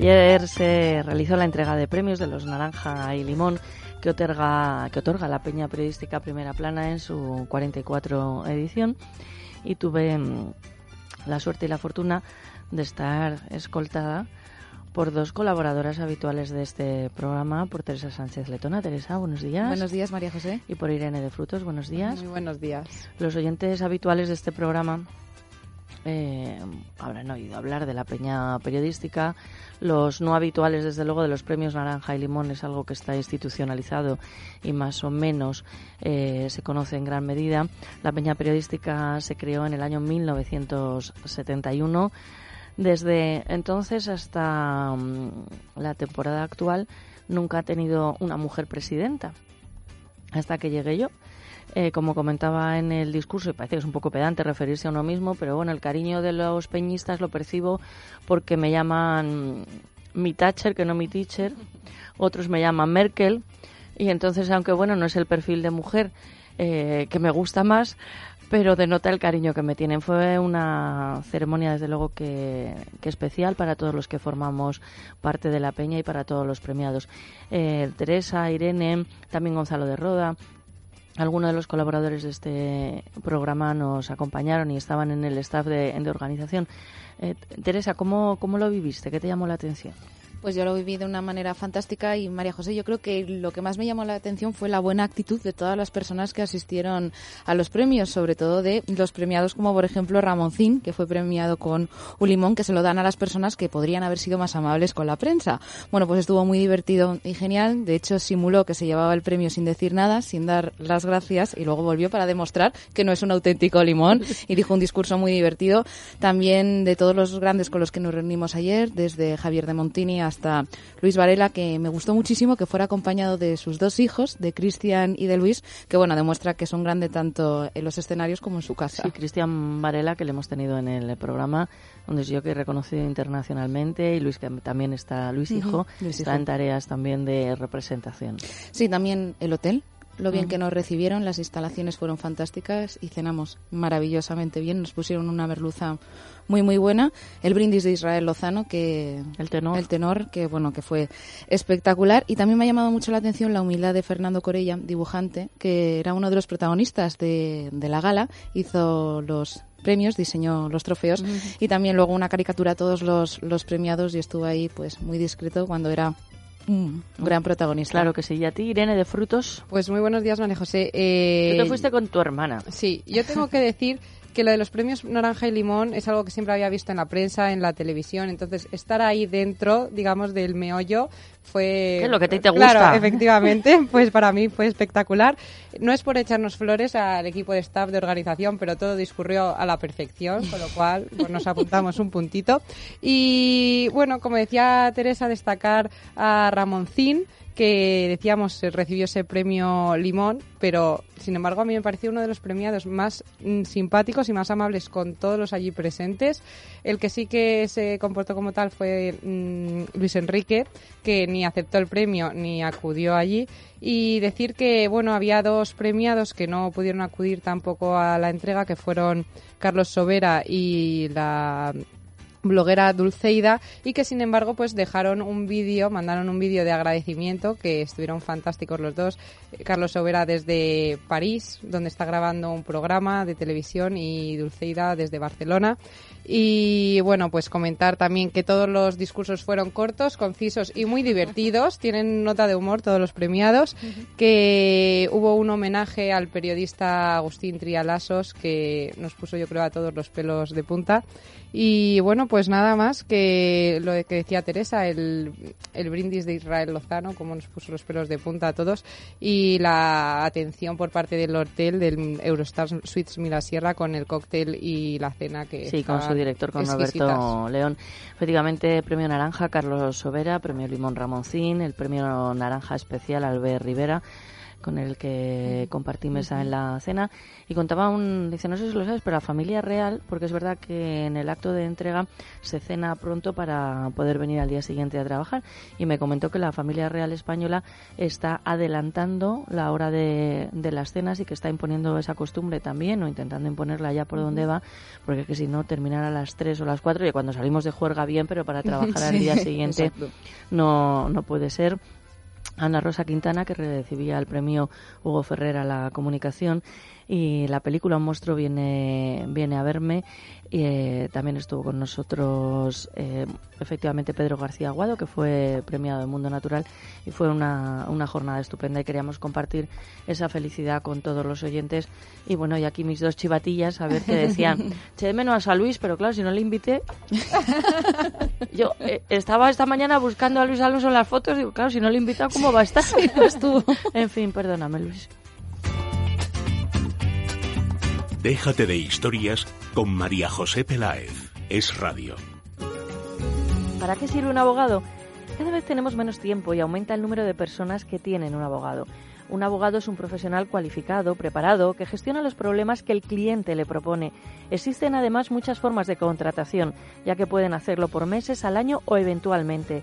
Ayer se realizó la entrega de premios de los Naranja y Limón que otorga, que otorga la Peña Periodística Primera Plana en su 44 edición y tuve mm, la suerte y la fortuna de estar escoltada por dos colaboradoras habituales de este programa, por Teresa Sánchez Letona. Teresa, buenos días. Buenos días, María José. Y por Irene de Frutos, buenos días. Muy buenos días. Los oyentes habituales de este programa eh, habrán oído hablar de la peña periodística. Los no habituales, desde luego, de los premios Naranja y Limón es algo que está institucionalizado y más o menos eh, se conoce en gran medida. La peña periodística se creó en el año 1971. Desde entonces hasta mm, la temporada actual nunca ha tenido una mujer presidenta. Hasta que llegué yo. Eh, como comentaba en el discurso, y parece que es un poco pedante referirse a uno mismo, pero bueno, el cariño de los peñistas lo percibo porque me llaman mi Thatcher, que no mi teacher, otros me llaman Merkel, y entonces, aunque bueno, no es el perfil de mujer eh, que me gusta más, pero denota el cariño que me tienen. Fue una ceremonia, desde luego, que, que especial para todos los que formamos parte de la peña y para todos los premiados. Eh, Teresa, Irene, también Gonzalo de Roda, algunos de los colaboradores de este programa nos acompañaron y estaban en el staff de, de organización. Eh, Teresa, ¿cómo, ¿cómo lo viviste? ¿Qué te llamó la atención? Pues yo lo viví de una manera fantástica y María José, yo creo que lo que más me llamó la atención fue la buena actitud de todas las personas que asistieron a los premios, sobre todo de los premiados como por ejemplo Ramoncín, que fue premiado con un limón que se lo dan a las personas que podrían haber sido más amables con la prensa. Bueno, pues estuvo muy divertido y genial. De hecho, simuló que se llevaba el premio sin decir nada, sin dar las gracias y luego volvió para demostrar que no es un auténtico limón y dijo un discurso muy divertido. También de todos los grandes con los que nos reunimos ayer, desde Javier de Montini hasta Luis Varela, que me gustó muchísimo que fuera acompañado de sus dos hijos, de Cristian y de Luis, que bueno, demuestra que son grandes tanto en los escenarios como en su casa. Sí, Cristian Varela, que le hemos tenido en el programa, donde es yo que he reconocido internacionalmente, y Luis, que también está, Luis Hijo, Luis está Hijo. en tareas también de representación. Sí, también el hotel. Lo bien Ujú. que nos recibieron, las instalaciones fueron fantásticas y cenamos maravillosamente bien. Nos pusieron una merluza muy muy buena. El brindis de Israel Lozano, que El tenor. el tenor, que bueno, que fue espectacular. Y también me ha llamado mucho la atención la humildad de Fernando Corella, dibujante, que era uno de los protagonistas de, de la gala. Hizo los premios, diseñó los trofeos y también luego una caricatura a todos los, los premiados y estuvo ahí pues muy discreto cuando era un gran protagonista. Claro que sí. ¿Y a ti, Irene de Frutos? Pues muy buenos días, María José. Eh, Tú te fuiste con tu hermana. Sí, yo tengo que decir que lo de los premios Naranja y Limón es algo que siempre había visto en la prensa, en la televisión. Entonces, estar ahí dentro, digamos, del meollo fue... ¿Qué es lo que te Claro, gusta? efectivamente, pues para mí fue espectacular. No es por echarnos flores al equipo de staff de organización, pero todo discurrió a la perfección, con lo cual pues, nos apuntamos un puntito. Y bueno, como decía Teresa, destacar a Ramoncín, que decíamos recibió ese premio Limón, pero sin embargo a mí me pareció uno de los premiados más mm, simpáticos y más amables con todos los allí presentes. El que sí que se comportó como tal fue mm, Luis Enrique, que ni aceptó el premio ni acudió allí. Y decir que bueno había dos premiados que no pudieron acudir tampoco a la entrega, que fueron Carlos Sobera y la bloguera Dulceida y que sin embargo pues dejaron un vídeo, mandaron un vídeo de agradecimiento que estuvieron fantásticos los dos. Eh, Carlos Sobera desde París, donde está grabando un programa de televisión y Dulceida desde Barcelona. Y bueno, pues comentar también que todos los discursos fueron cortos, concisos y muy divertidos. Tienen nota de humor todos los premiados. Que hubo un homenaje al periodista Agustín Trialasos que nos puso yo creo a todos los pelos de punta. Y bueno, pues nada más que lo que decía Teresa, el, el brindis de Israel Lozano, como nos puso los pelos de punta a todos, y la atención por parte del hotel del Eurostar Suites Milasierra con el cóctel y la cena que Sí, con su director, con Roberto León. Efectivamente, premio Naranja Carlos Sobera, premio Limón Ramoncín, el premio Naranja Especial Albert Rivera con el que compartí mesa en la cena y contaba un, dice, no sé si lo sabes, pero la familia real, porque es verdad que en el acto de entrega se cena pronto para poder venir al día siguiente a trabajar y me comentó que la familia real española está adelantando la hora de, de las cenas y que está imponiendo esa costumbre también o intentando imponerla ya por donde va, porque que si no terminar a las 3 o las 4 y cuando salimos de juerga bien, pero para trabajar al día siguiente no, no puede ser. Ana Rosa Quintana, que recibía el premio Hugo Ferrer a la comunicación, y la película Un monstruo viene, viene a verme. Eh, también estuvo con nosotros eh, efectivamente Pedro García Aguado, que fue premiado en Mundo Natural y fue una, una jornada estupenda y queríamos compartir esa felicidad con todos los oyentes. Y bueno, y aquí mis dos chivatillas, a ver qué decían. che de menos a Luis, pero claro, si no le invité. Yo eh, estaba esta mañana buscando a Luis Alonso en las fotos, digo, claro, si no le he invitado, ¿cómo va a estar? estuvo. en fin, perdóname, Luis. Déjate de historias con María José Peláez. Es radio. ¿Para qué sirve un abogado? Cada vez tenemos menos tiempo y aumenta el número de personas que tienen un abogado. Un abogado es un profesional cualificado, preparado, que gestiona los problemas que el cliente le propone. Existen además muchas formas de contratación, ya que pueden hacerlo por meses, al año o eventualmente.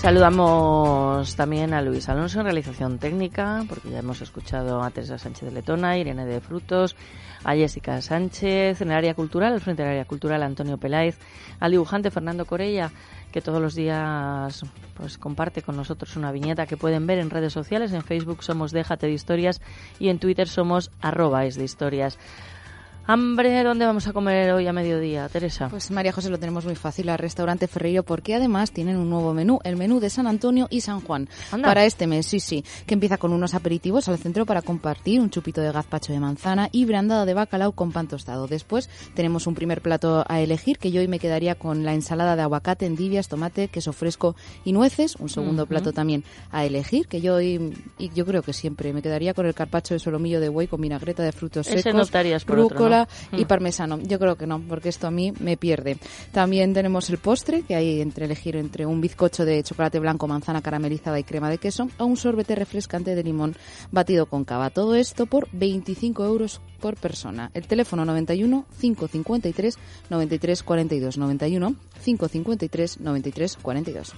Saludamos también a Luis Alonso en realización técnica, porque ya hemos escuchado a Teresa Sánchez de Letona, Irene de Frutos, a Jessica Sánchez, en el área cultural, al frente del área cultural Antonio Peláez, al dibujante Fernando Corella, que todos los días pues comparte con nosotros una viñeta que pueden ver en redes sociales. En Facebook somos Déjate de Historias y en Twitter somos arroba es de historias. Hambre, ¿dónde vamos a comer hoy a mediodía, Teresa? Pues María José lo tenemos muy fácil al restaurante Ferreiro porque además tienen un nuevo menú, el menú de San Antonio y San Juan. Anda. Para este mes, sí, sí, que empieza con unos aperitivos al centro para compartir, un chupito de gazpacho de manzana y brandada de bacalao con pan tostado. Después tenemos un primer plato a elegir que yo hoy me quedaría con la ensalada de aguacate, endivias, tomate, queso fresco y nueces. Un segundo plato también a elegir que yo hoy, y yo creo que siempre me quedaría con el carpacho de solomillo de buey con vinagreta de frutos Ese secos, no por otro, y Mm. parmesano. Yo creo que no, porque esto a mí me pierde. También tenemos el postre, que hay entre elegir entre un bizcocho de chocolate blanco, manzana caramelizada y crema de queso, o un sorbete refrescante de limón batido con cava. Todo esto por 25 euros por persona. El teléfono 91 553 93 42 91 553 93 42.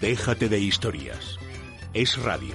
Déjate de historias. Es radio.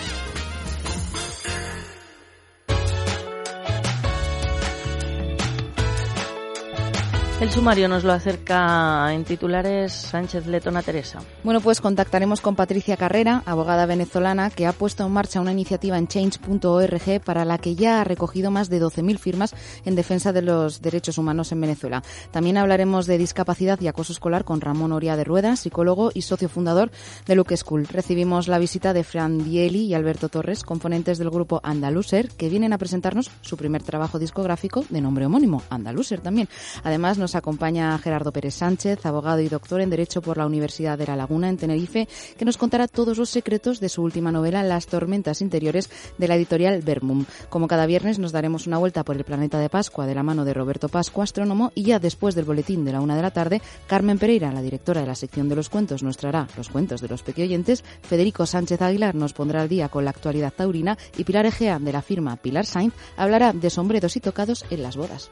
El sumario nos lo acerca en titulares Sánchez Letona Teresa. Bueno, pues contactaremos con Patricia Carrera, abogada venezolana, que ha puesto en marcha una iniciativa en change.org para la que ya ha recogido más de 12.000 firmas en defensa de los derechos humanos en Venezuela. También hablaremos de discapacidad y acoso escolar con Ramón Oria de Rueda, psicólogo y socio fundador de Luke School. Recibimos la visita de Fran Dieli y Alberto Torres, componentes del grupo Andaluser, que vienen a presentarnos su primer trabajo discográfico de nombre homónimo, Andaluser también. Además, nos acompaña Gerardo Pérez Sánchez, abogado y doctor en Derecho por la Universidad de La Laguna en Tenerife, que nos contará todos los secretos de su última novela, Las tormentas interiores, de la editorial Vermum. Como cada viernes nos daremos una vuelta por el planeta de Pascua de la mano de Roberto Pascua, astrónomo, y ya después del boletín de la una de la tarde, Carmen Pereira, la directora de la sección de los cuentos, nos traerá los cuentos de los pequeñoyentes, Federico Sánchez Aguilar nos pondrá al día con la actualidad taurina y Pilar Egea, de la firma Pilar Sainz, hablará de sombreros y tocados en las bodas.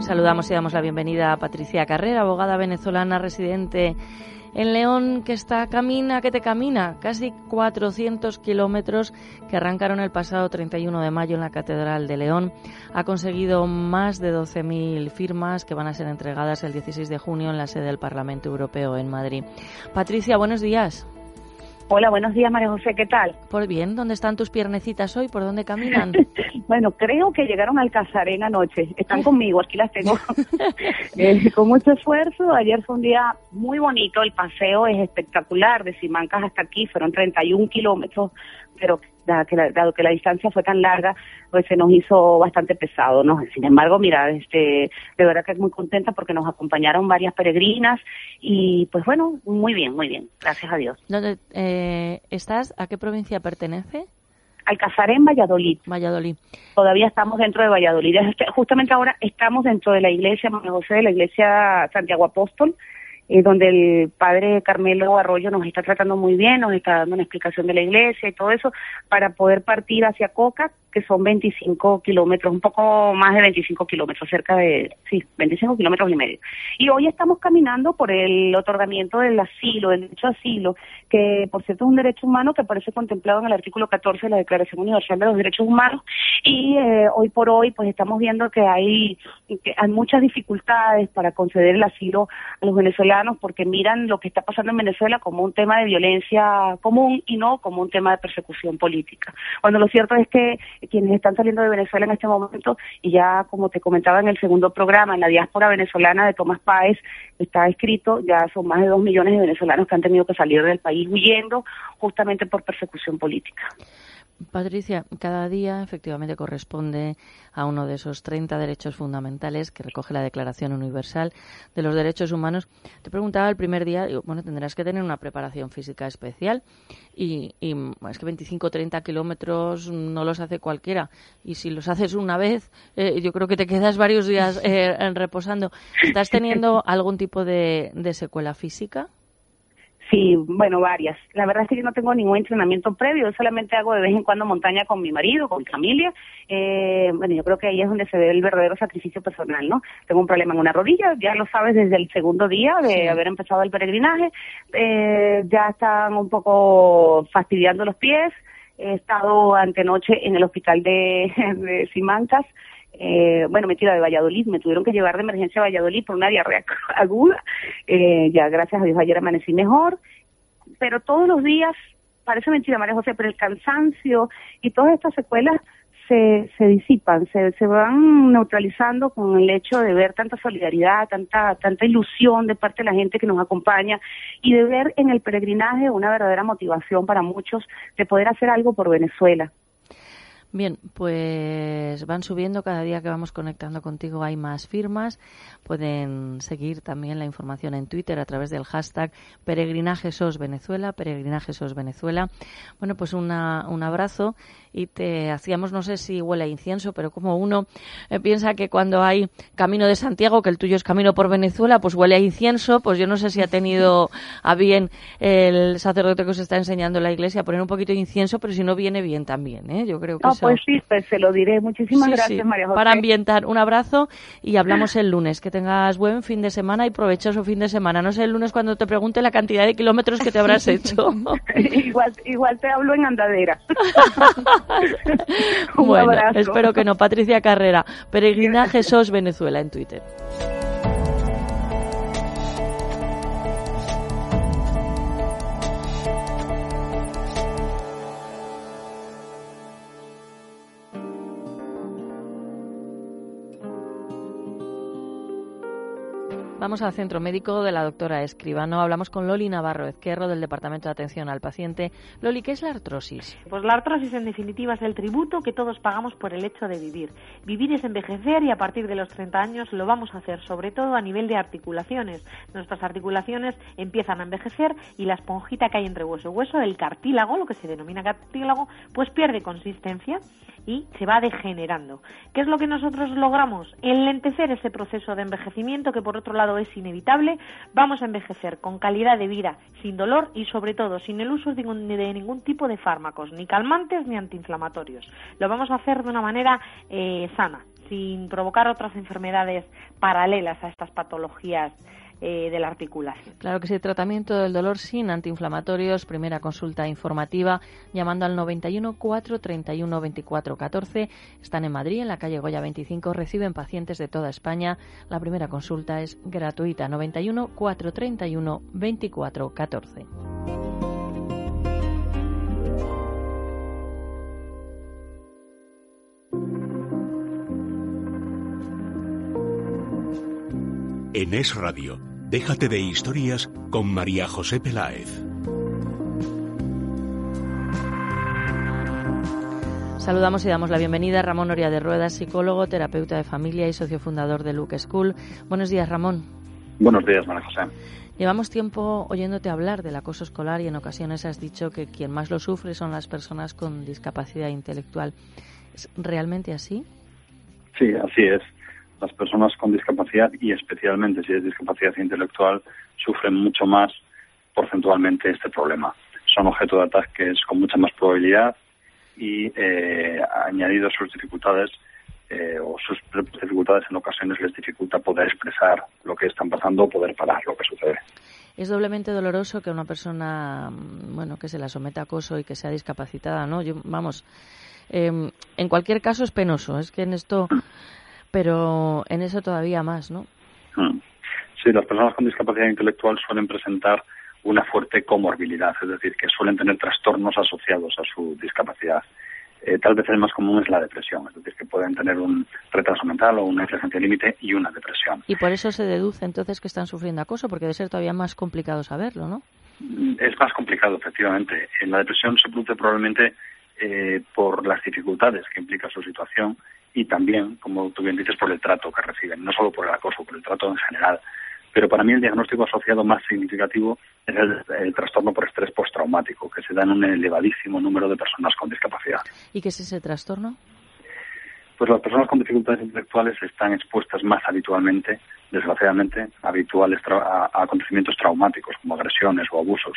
Saludamos y damos la bienvenida a Patricia Carrera, abogada venezolana residente en León, que está camina, que te camina, casi 400 kilómetros que arrancaron el pasado 31 de mayo en la Catedral de León. Ha conseguido más de 12.000 firmas que van a ser entregadas el 16 de junio en la sede del Parlamento Europeo en Madrid. Patricia, buenos días. Hola, buenos días, María José, ¿qué tal? Pues bien, ¿dónde están tus piernecitas hoy? ¿Por dónde caminan? bueno, creo que llegaron al Casarén anoche. Están conmigo, aquí las tengo. eh, con mucho esfuerzo. Ayer fue un día muy bonito. El paseo es espectacular. De Simancas hasta aquí fueron 31 kilómetros, pero dado que, la, dado que la distancia fue tan larga, pues se nos hizo bastante pesado, ¿no? Sin embargo, mira, este, de verdad que es muy contenta porque nos acompañaron varias peregrinas y pues bueno, muy bien, muy bien, gracias a Dios. ¿Dónde eh, estás? ¿A qué provincia pertenece? Alcázar en Valladolid. Valladolid. Todavía estamos dentro de Valladolid. Justamente ahora estamos dentro de la iglesia, María José, de la iglesia Santiago Apóstol, eh, donde el padre Carmelo Arroyo nos está tratando muy bien, nos está dando una explicación de la iglesia y todo eso, para poder partir hacia Coca, que son 25 kilómetros, un poco más de 25 kilómetros, cerca de, sí, 25 kilómetros y medio. Y hoy estamos caminando por el otorgamiento del asilo, del derecho a asilo, que por cierto es un derecho humano que aparece contemplado en el artículo 14 de la Declaración Universal de los Derechos Humanos. Y eh, hoy por hoy, pues estamos viendo que hay, que hay muchas dificultades para conceder el asilo a los venezolanos porque miran lo que está pasando en Venezuela como un tema de violencia común y no como un tema de persecución política. Cuando lo cierto es que quienes están saliendo de Venezuela en este momento, y ya como te comentaba en el segundo programa, en la diáspora venezolana de Tomás Páez, está escrito, ya son más de dos millones de venezolanos que han tenido que salir del país huyendo justamente por persecución política. Patricia, cada día efectivamente corresponde a uno de esos 30 derechos fundamentales que recoge la Declaración Universal de los Derechos Humanos. Te preguntaba el primer día, digo, bueno, tendrás que tener una preparación física especial y, y es que 25 o 30 kilómetros no los hace cualquiera y si los haces una vez, eh, yo creo que te quedas varios días eh, reposando. ¿Estás teniendo algún tipo de, de secuela física? Sí, bueno, varias. La verdad es que yo no tengo ningún entrenamiento previo, yo solamente hago de vez en cuando montaña con mi marido, con mi familia. Eh, bueno, yo creo que ahí es donde se ve el verdadero sacrificio personal, ¿no? Tengo un problema en una rodilla, ya lo sabes desde el segundo día de haber empezado el peregrinaje. Eh, ya están un poco fastidiando los pies. He estado antenoche en el hospital de, de Simancas eh, bueno, metida de Valladolid, me tuvieron que llevar de emergencia a Valladolid por una diarrea aguda. Eh, ya, gracias a Dios, ayer amanecí mejor. Pero todos los días, parece mentira, María José, pero el cansancio y todas estas secuelas se, se disipan, se, se van neutralizando con el hecho de ver tanta solidaridad, tanta, tanta ilusión de parte de la gente que nos acompaña y de ver en el peregrinaje una verdadera motivación para muchos de poder hacer algo por Venezuela. Bien, pues van subiendo cada día que vamos conectando contigo hay más firmas. Pueden seguir también la información en Twitter a través del hashtag peregrinajesos Venezuela, peregrinajesos Venezuela. Bueno, pues una, un abrazo y te hacíamos, no sé si huele a incienso, pero como uno eh, piensa que cuando hay camino de Santiago, que el tuyo es camino por Venezuela, pues huele a incienso, pues yo no sé si ha tenido a bien el sacerdote que os está enseñando la iglesia poner un poquito de incienso, pero si no viene bien también, ¿eh? Yo creo que no, pues sí, pues se lo diré. Muchísimas gracias, María José. Para ambientar, un abrazo y hablamos el lunes. Que tengas buen fin de semana y provechoso fin de semana. No sé el lunes cuando te pregunte la cantidad de kilómetros que te habrás hecho. igual, igual te hablo en andadera. bueno, espero que no. Patricia Carrera, Peregrinaje SOS Venezuela en Twitter. Vamos al centro médico de la doctora Escribano. Hablamos con Loli Navarro Ezquerro del Departamento de Atención al Paciente. Loli, ¿qué es la artrosis? Pues la artrosis en definitiva es el tributo que todos pagamos por el hecho de vivir. Vivir es envejecer y a partir de los 30 años lo vamos a hacer sobre todo a nivel de articulaciones. Nuestras articulaciones empiezan a envejecer y la esponjita que hay entre hueso y hueso, el cartílago, lo que se denomina cartílago, pues pierde consistencia y se va degenerando. ¿Qué es lo que nosotros logramos? Enlentecer ese proceso de envejecimiento que por otro lado es inevitable. Vamos a envejecer con calidad de vida, sin dolor y sobre todo sin el uso de ningún, tipo de fármacos, ni calmantes ni antiinflamatorios. Lo vamos a hacer de una manera eh, sana, sin provocar otras enfermedades paralelas a estas patologías eh. Claro que sí, tratamiento del dolor sin antiinflamatorios, primera consulta informativa llamando al 91 431 24 14. Están en Madrid, en la calle Goya 25, reciben pacientes de toda España. La primera consulta es gratuita, 91 431 24 14. En Es Radio, déjate de historias con María José Peláez. Saludamos y damos la bienvenida a Ramón Oria de Ruedas, psicólogo, terapeuta de familia y socio fundador de Luke School. Buenos días, Ramón. Buenos días, María José. Llevamos tiempo oyéndote hablar del acoso escolar y en ocasiones has dicho que quien más lo sufre son las personas con discapacidad intelectual. ¿Es realmente así? Sí, así es las personas con discapacidad y especialmente si es discapacidad intelectual sufren mucho más porcentualmente este problema. Son objeto de ataques con mucha más probabilidad y eh, añadido sus dificultades eh, o sus dificultades en ocasiones les dificulta poder expresar lo que están pasando o poder parar lo que sucede. Es doblemente doloroso que una persona, mm, bueno, que se la someta a acoso y que sea discapacitada, ¿no? Yo, vamos, em, en cualquier caso es penoso. Es que en esto pero en eso todavía más, ¿no? Mm. Sí, las personas con discapacidad intelectual suelen presentar una fuerte comorbilidad, es decir, que suelen tener trastornos asociados a su discapacidad. Eh, tal vez el más común es la depresión, es decir, que pueden tener un retraso mental o una inteligencia límite y una depresión. Y por eso se deduce entonces que están sufriendo acoso, porque debe ser todavía más complicado saberlo, ¿no? Mm, es más complicado, efectivamente. En la depresión se produce probablemente eh, por las dificultades que implica su situación y también, como tú bien dices, por el trato que reciben, no solo por el acoso, por el trato en general. Pero para mí el diagnóstico asociado más significativo es el, trastorno por estrés postraumático, que se da en un elevadísimo número de personas con discapacidad. ¿Y qué es ese trastorno? Pues las personas con dificultades intelectuales están expuestas más habitualmente, desgraciadamente, habituales a, acontecimientos traumáticos como agresiones o abusos.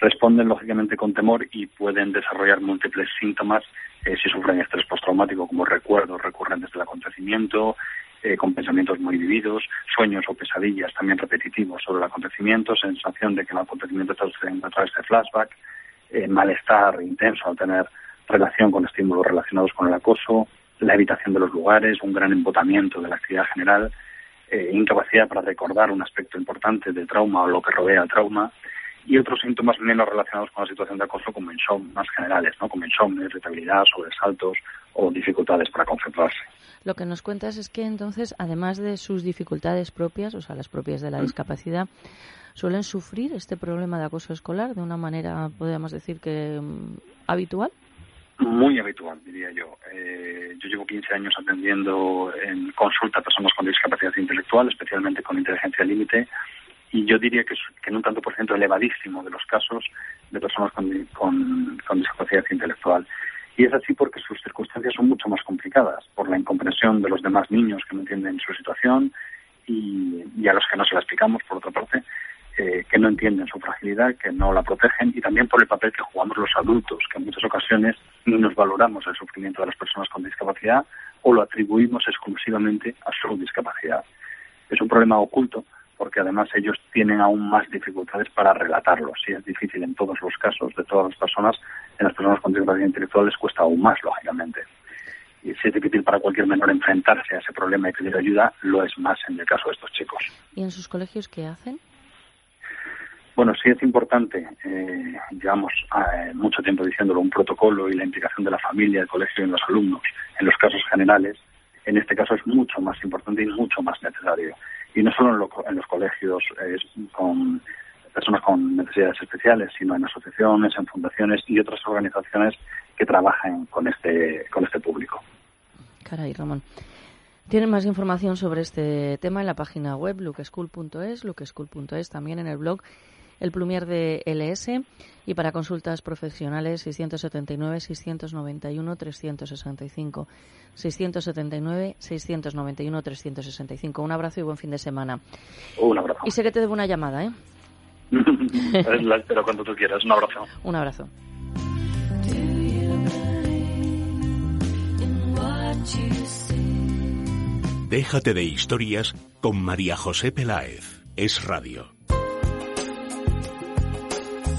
Responden lógicamente con temor y pueden desarrollar múltiples síntomas eh, si sufren estrés postraumático, como recuerdos recurrentes del acontecimiento, eh, con pensamientos muy vividos, sueños o pesadillas también repetitivos sobre el acontecimiento, sensación de que el acontecimiento está sucediendo a través de flashback, eh, malestar intenso al tener relación con estímulos relacionados con el acoso, la evitación de los lugares, un gran embotamiento de la actividad general, eh, incapacidad para recordar un aspecto importante del trauma o lo que rodea el trauma, y otros síntomas menos relacionados con la situación de acoso como insomnio, más generales, ¿no? como insomnio, irritabilidad, sobresaltos o dificultades para concentrarse. Lo que nos cuentas es que entonces, además de sus dificultades propias, o sea, las propias de la discapacidad, suelen sufrir este problema de acoso escolar de una manera, podríamos decir que mm, habitual. Muy habitual, diría yo. Eh, yo llevo 15 años atendiendo en consulta a personas con discapacidad intelectual, especialmente con inteligencia límite, y yo diría que, en un tanto por ciento elevadísimo de los casos de personas con, con, discapacidad intelectual. Y es así porque sus circunstancias son mucho más complicadas, por la incomprensión de los demás niños que no entienden su situación y, y a los que no se la explicamos, por otra parte, eh, que no entienden su fragilidad, que no la protegen y también por el papel que jugamos los adultos, que en muchas ocasiones ni nos valoramos el sufrimiento de las personas con discapacidad o lo atribuimos exclusivamente a su discapacidad. Es un problema oculto porque además ellos tienen aún más dificultades para relatarlo. Si es difícil en todos los casos de todas las personas, en las personas con discapacidad intelectual les cuesta aún más, lógicamente. Y si es difícil para cualquier menor enfrentarse a ese problema y pedir ayuda, lo es más en el caso de estos chicos. ¿Y en sus colegios qué hacen? Bueno, sí es importante, eh, llevamos eh, mucho tiempo diciéndolo, un protocolo y la implicación de la familia, el colegio y los alumnos en los casos generales. En este caso es mucho más importante y mucho más necesario y no solo en, los colegios con personas con necesidades especiales, sino en asociaciones, en fundaciones y otras organizaciones que trabajan con este, con este público. Caray, Ramón. Tienen más información sobre este tema en la página web lukeschool.es, lukeschool.es, también en el blog el plumier de LS y para consultas profesionales 679 691 365 679 691 365 un abrazo y buen fin de semana. Un abrazo. Y sé que te debo una llamada ¿eh? la espero cuando tú quieras. Un abrazo. Un abrazo. Déjate de historias con María José Peláez. Es radio.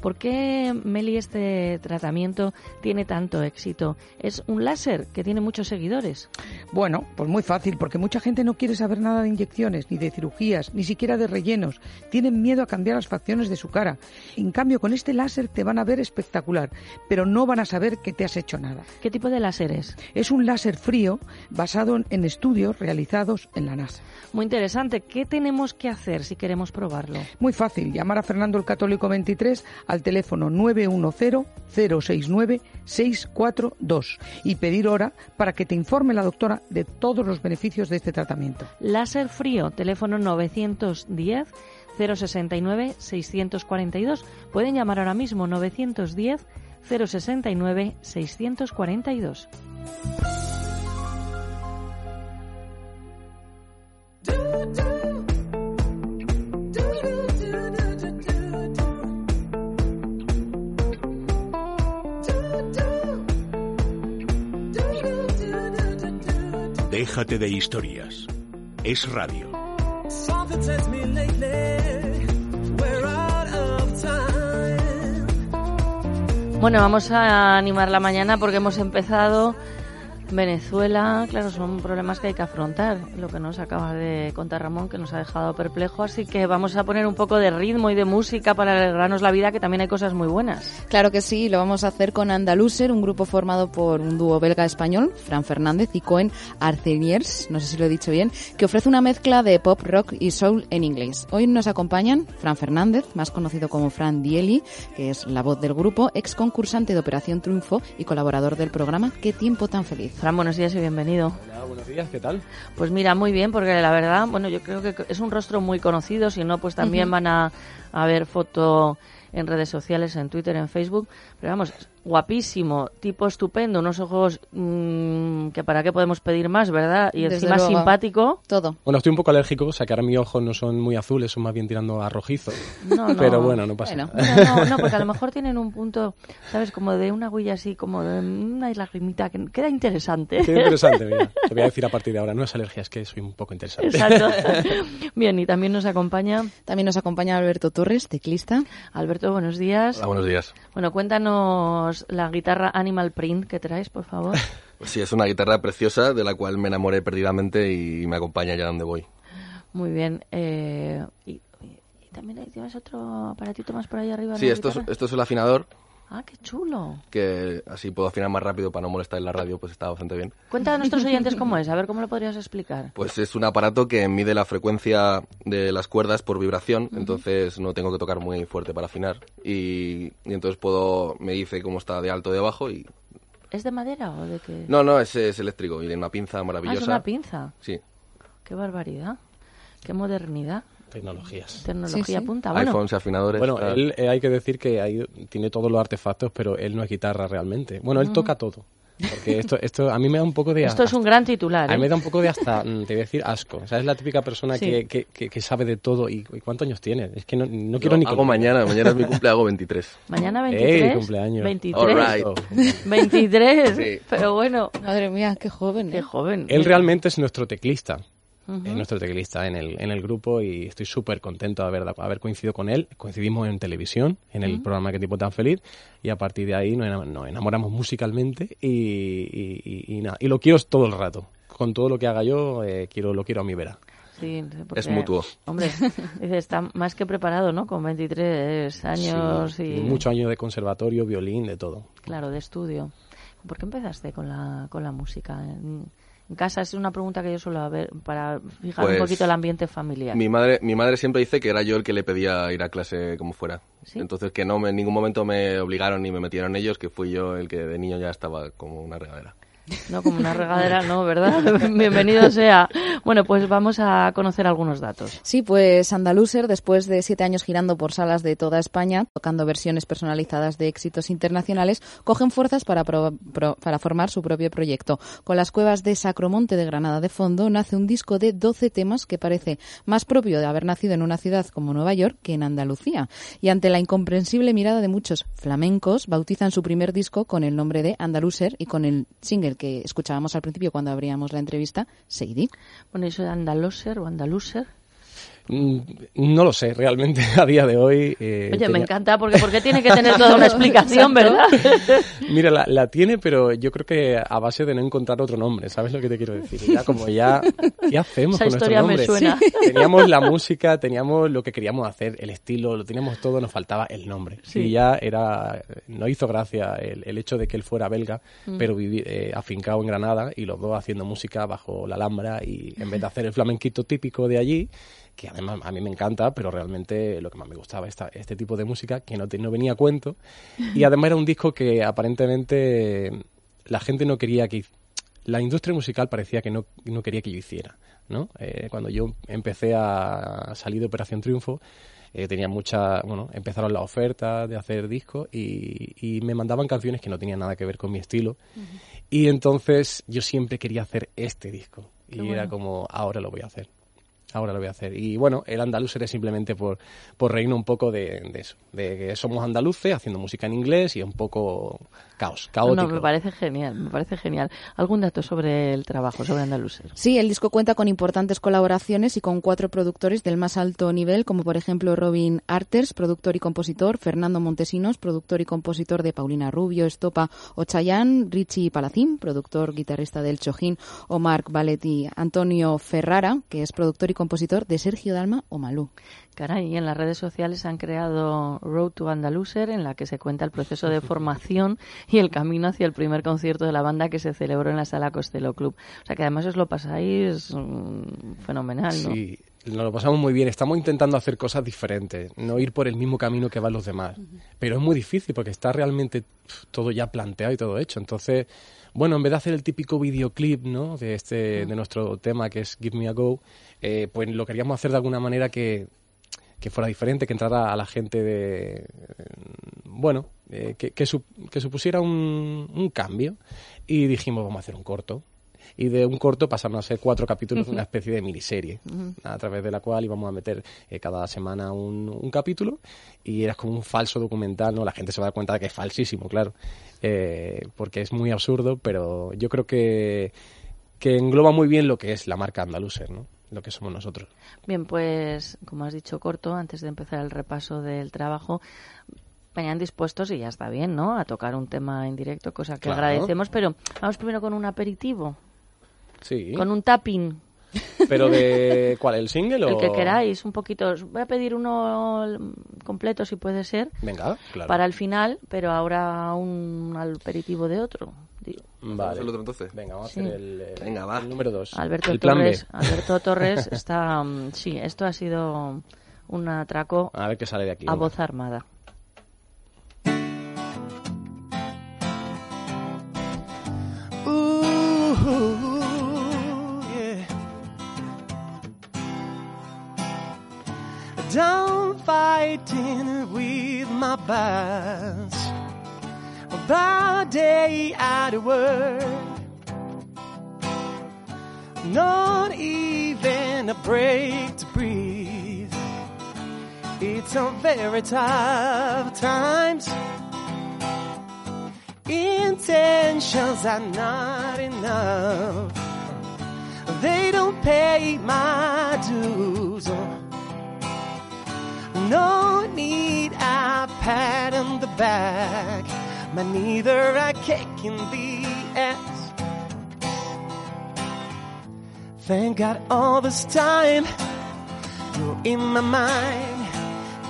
¿Por qué, Meli, este tratamiento tiene tanto éxito? ¿Es un láser que tiene muchos seguidores? Bueno, pues muy fácil, porque mucha gente no quiere saber nada de inyecciones, ni de cirugías, ni siquiera de rellenos. Tienen miedo a cambiar las facciones de su cara. En cambio, con este láser te van a ver espectacular, pero no van a saber que te has hecho nada. ¿Qué tipo de láser es? Es un láser frío basado en estudios realizados en la NASA. Muy interesante. ¿Qué tenemos que hacer si queremos probarlo? Muy fácil. Llamar a Fernando el Católico 23 al teléfono 910-069-642 y pedir hora para que te informe la doctora de todos los beneficios de este tratamiento. Láser frío, teléfono 910 069 642. Pueden llamar ahora mismo 910 069 642. Déjate de historias. Es radio. Bueno, vamos a animar la mañana porque hemos empezado Venezuela, claro, son problemas que hay que afrontar, lo que nos acaba de contar Ramón, que nos ha dejado perplejo, así que vamos a poner un poco de ritmo y de música para alegrarnos la vida, que también hay cosas muy buenas. Claro que sí, lo vamos a hacer con Andaluser, un grupo formado por un dúo belga-español, Fran Fernández y Cohen Arceniers, no sé si lo he dicho bien, que ofrece una mezcla de pop, rock y soul en inglés. Hoy nos acompañan Fran Fernández, más conocido como Fran Dieli, que es la voz del grupo, ex concursante de Operación Triunfo y colaborador del programa Qué tiempo tan feliz. Fran, buenos días y bienvenido. Hola, buenos días, ¿qué tal? Pues mira, muy bien, porque la verdad, bueno, yo creo que es un rostro muy conocido, si no, pues también van a, a ver foto en redes sociales, en Twitter, en Facebook, pero vamos, guapísimo, tipo estupendo, unos ojos mmm, que para qué podemos pedir más, ¿verdad? Y Desde encima luego. simpático. Todo. Bueno, estoy un poco alérgico, o sea que ahora mis ojos no son muy azules, son más bien tirando a rojizo. No, no. Pero bueno, no pasa Bueno. nada. No, no, no, porque a lo mejor tienen un punto, ¿sabes? Como de una huella así, como de una lagrimita que queda interesante. Qué interesante, mira. Te voy a decir a partir de ahora, no es alergia, es que soy un poco interesante. Exacto. Bien, y también nos acompaña También nos acompaña Alberto Torres, teclista. Alberto, buenos días. Hola, buenos días. Bueno, cuéntanos la guitarra Animal Print que traes, por favor. Sí, es una guitarra preciosa de la cual me enamoré perdidamente y me acompaña allá donde voy. Muy bien. Eh, y, y también tienes otro aparatito más por ahí arriba. Sí, esto es, esto es el afinador, Ah, qué chulo. que así puedo afinar más rápido para no molestar en la radio, pues está bastante bien. Cuenta a nuestros oyentes cómo es, a ver cómo lo podrías explicar. Pues es un aparato que mide la frecuencia de las cuerdas por vibración, entonces no tengo que tocar muy fuerte para afinar. Y, y entonces puedo, me dice cómo está de alto o de bajo y... ¿Es de madera o de qué? No, no, es, es eléctrico y tiene una pinza Ah, maravillosa. es una pinza. Sí. Qué barbaridad. Qué modernidad. Tecnologías. Tecnología Sí, sí. punta. Bueno, iPhones y afinadores. Bueno, tal. él eh, hay que decir que ahí tiene todos los artefactos, pero él no es guitarra realmente. Bueno, él toca todo. Porque esto, esto a mí me da un poco de... esto es un gran titular. A mí me ¿eh? da un poco de hasta, mm, te voy a decir, asco. O sea, es la típica persona Sí. que, que, que- que sabe de todo. ¿Y, y cuántos años tiene? Es que no, no quiero Yo ni... hago mañana, mañana es mi cumple, hago 23. Mañana 23. ¡Ey, cumpleaños! 23. All right. Oh. 23. Sí. Pero bueno, Madre mía, qué joven. qué ¿eh? joven. Él realmente es nuestro teclista. Es nuestro teclista en el, en el grupo y estoy súper contento de haber, de haber coincidido con él. Coincidimos en televisión, en el programa Qué tipo tan feliz, y a partir de ahí nos enam- nos enamoramos musicalmente y, y, y- y nada. Y lo quiero todo el rato. Con todo lo que haga yo, eh, quiero, lo quiero a mi vera. Sí, porque, Es mutuo. Hombre, está más que preparado, ¿no? Con 23 años Sí, y... muchos años de conservatorio, violín, de todo. Claro, de estudio. ¿Por qué empezaste con la, con la música? En, casa es una pregunta que yo suelo haber para fijar un Pues, poquito el ambiente familiar. Mi madre, mi madre siempre dice que era yo el que le pedía ir a clase como fuera. ¿Sí? Entonces que no me, en ningún momento me obligaron ni me metieron ellos, que fui yo el que de niño ya estaba como una regadera. No como una regadera, no, ¿verdad? Bienvenido sea. Bueno, pues vamos a conocer algunos datos. Sí, pues Andaluser, después de siete años girando por salas de toda España, tocando versiones personalizadas de éxitos internacionales, cogen fuerzas para, pro- pro- para formar su propio proyecto. Con las cuevas de Sacromonte de Granada de fondo, nace un disco de 12 temas que parece más propio de haber nacido en una ciudad como Nueva York que en Andalucía. Y ante la incomprensible mirada de muchos flamencos, bautizan su primer disco con el nombre de Andaluser y con el single que escuchábamos al principio cuando abríamos la entrevista, Seidi. Bueno, ¿eso de andaluser o andaluser? Mm, No lo sé, realmente a día de hoy. eh, Oye, me encanta porque ¿por qué tiene que tener toda una explicación, verdad? Mira, la, la tiene, pero yo creo que a base de no encontrar otro nombre, ¿sabes lo que te quiero decir? Ya como ya, ¿qué hacemos Esa con nuestro historia me nombre? suena. Teníamos la música, teníamos lo que queríamos hacer, el estilo, lo teníamos todo, nos faltaba el nombre. Sí. Y ya era, no hizo gracia el, el hecho de que él fuera belga, Mm. pero vivir eh, afincado en Granada y los dos haciendo música bajo la Alhambra y en vez de hacer el flamenquito típico de allí, que además a mí me encanta, pero realmente lo que más me gustaba esta, este tipo de música, que no, te- no venía a cuento. Y además era un disco que aparentemente la gente no quería que... La industria musical parecía que no, no quería que yo hiciera. ¿no? Eh, cuando yo empecé a salir de Operación Triunfo, eh, tenía mucha... Bueno, empezaron las ofertas de hacer discos y, y me mandaban canciones que no tenían nada que ver con mi estilo. Y entonces yo siempre quería hacer este disco. Y era como, ahora lo voy a hacer. Ahora lo voy a hacer. Y bueno, el andaluz es simplemente por, por reírnos un poco de, de eso, de que somos andaluces haciendo música en inglés y un poco caos, caótico. No, me parece genial, me parece genial. ¿Algún dato sobre el trabajo, sobre Andaluser? Sí, el disco cuenta con importantes colaboraciones y con cuatro productores del más alto nivel, como por ejemplo Robin Arters, productor y compositor, Fernando Montesinos, productor y compositor de Paulina Rubio, Estopa o Chayanne, Richie Palacín, productor guitarrista del Chojín, o Marc Valetti, Antonio Ferrara, que es productor y compositor de Sergio Dalma o Malú. Caray, y en las redes sociales han creado Road to Andaluser, en la que se cuenta el proceso de formación y el camino hacia el primer concierto de la banda que se celebró en la sala Costello Club. O sea que además os lo pasáis mm, fenomenal, ¿no? Sí, nos lo pasamos muy bien. Estamos intentando hacer cosas diferentes, no ir por el mismo camino que van los demás. Pero es muy difícil porque está realmente todo ya planteado y todo hecho. Entonces, bueno, en vez de hacer el típico videoclip, ¿no? De este, de nuestro tema que es Give Me a Go, eh, pues lo queríamos hacer de alguna manera que que fuera diferente, que entrara a la gente de, bueno, eh, que, que, su- que supusiera un, un cambio. Y dijimos, vamos a hacer un corto. Y de un corto pasaron a ser cuatro capítulos de una especie de miniserie, a través de la cual íbamos a meter eh, cada semana un, un capítulo y era como un falso documental, ¿no? La gente se va a dar cuenta de que es falsísimo, claro, eh, porque es muy absurdo, pero yo creo que, que engloba muy bien lo que es la marca Andaluser, ¿no? Lo que somos nosotros. Bien, pues como has dicho corto, antes de empezar el repaso del trabajo, vayan dispuestos y ya está bien, ¿no? A tocar un tema en directo, cosa que Claro. agradecemos, pero vamos primero con un aperitivo, Sí. con un tapping, Pero de ¿cuál? ¿El single o el que queráis, un poquito. Os Voy a pedir uno completo si puede ser. Venga, claro. Para el final, pero ahora un aperitivo de otro. Digo, Vale. el otro entonces? Venga, vamos Sí. a hacer el, Venga, va. el número dos. Alberto el plan Torres, B. Alberto Torres está, mm, sí, esto ha sido un atraco A ver qué sale de aquí. a venga. voz armada. Down fighting with my boss. By day of work. Not even a break to breathe. It's a very tough times. Intentions are not enough. They don't pay my dues. No need a pat on the back, but neither a kick in the ass. Thank God all this time you're in my mind.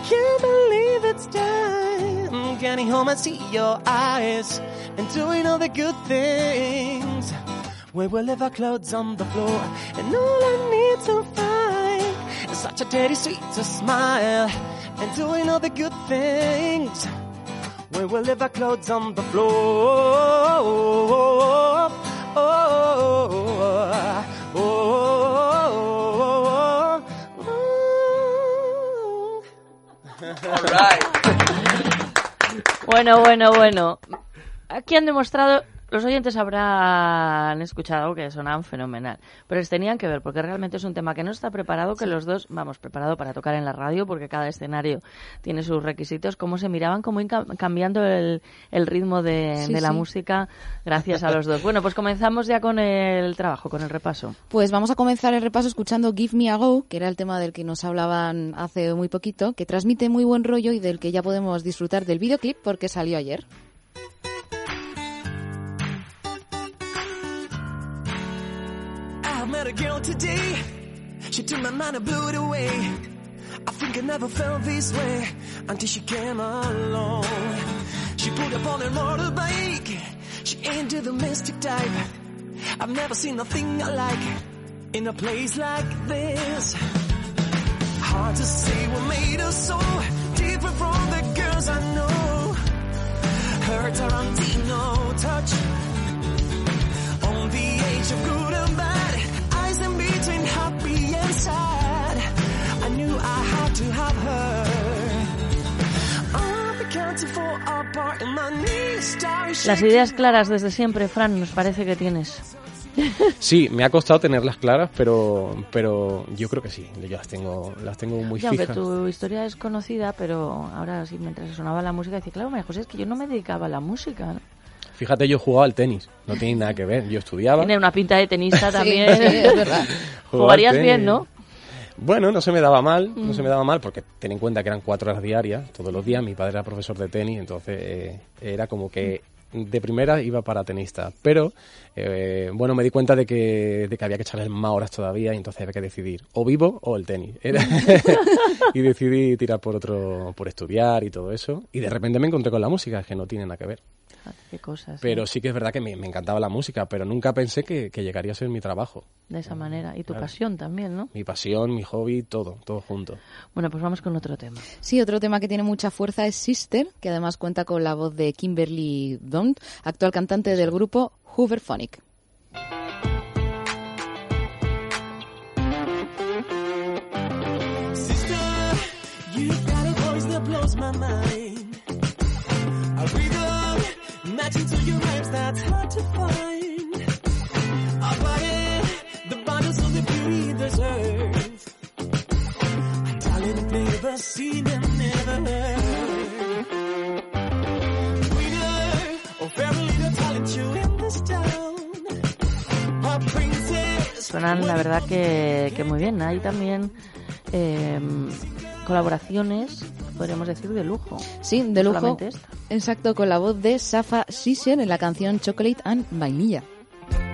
Can't believe it's time. Getting home, I see your eyes and doing all the good things. We will leave our clothes on the floor, and all I need to a smile and doing all the good things. We will leave our clothes on the floor. Bueno, bueno, bueno. Aquí han demostrado, los oyentes habrán escuchado que sonaban fenomenal, pero les tenían que ver porque realmente es un tema que no está preparado, que los dos, vamos, preparado para tocar en la radio porque cada escenario tiene sus requisitos, cómo se miraban, cómo cambiando el, el ritmo de, Sí, de la sí. música gracias a los dos. Bueno, pues comenzamos ya con el trabajo, con el repaso. Pues vamos a comenzar el repaso escuchando Give Me a Go, que era el tema del que nos hablaban hace muy poquito, que transmite muy buen rollo y del que ya podemos disfrutar del videoclip porque salió ayer. Met a girl today. She took my mind and blew it away. I think I never felt this way until she came along. She pulled up on her motorbike. She into the mystic type. I've never seen nothing I like in a place like this. Hard to say what made us so different from the girls I know. Her Tarantino touch Las ideas claras desde siempre, Fran, nos parece que tienes. Sí, me ha costado tenerlas claras, pero, pero yo creo que sí. Yo las tengo, las tengo muy Y aunque fijas. tu historia es conocida, pero ahora sí, mientras sonaba la música, decía, claro, María José, es que yo no me dedicaba a la música. ¿no? Fíjate, yo jugaba al tenis, no tiene nada que ver. Yo estudiaba. Tiene una pinta de tenista también. sí, es verdad. Jugaba Jugarías bien. ¿no? Bueno, no se me daba mal, no Mm. se me daba mal porque ten en cuenta que eran cuatro horas diarias, todos los días. Mi padre era profesor de tenis, entonces eh, era como que de primera iba para tenista. Pero, eh, bueno, me di cuenta de que, de que había que echarle más horas todavía y entonces había que decidir o vivo o el tenis. Era- y decidí tirar por otro, por estudiar y todo eso. Y de repente me encontré con la música, que no tiene nada que ver. Fíjate Qué cosas. Pero ¿no? sí que es verdad que me, me encantaba la música, pero nunca pensé que, que llegaría a ser mi trabajo. De esa manera. Y tu Claro. pasión también, ¿no? Mi pasión, mi hobby, todo, todo junto. Bueno, pues vamos con otro tema. Sí, otro tema que tiene mucha fuerza es Sister, que además cuenta con la voz de Kimberly Dunn, actual cantante del grupo Hooverphonic. Rhymes that's hard to find. A body, the bundles of the beauty deserve. A talent never seen and never heard. Winner of every little talent you in this town. A princess. Suenan, la verdad, que, que muy bien. Hay también eh, colaboraciones, podríamos decir, de lujo. Sí, de lujo. solamente esta. Exacto, con la voz de Safa Sisher en la canción Chocolate and Vainilla.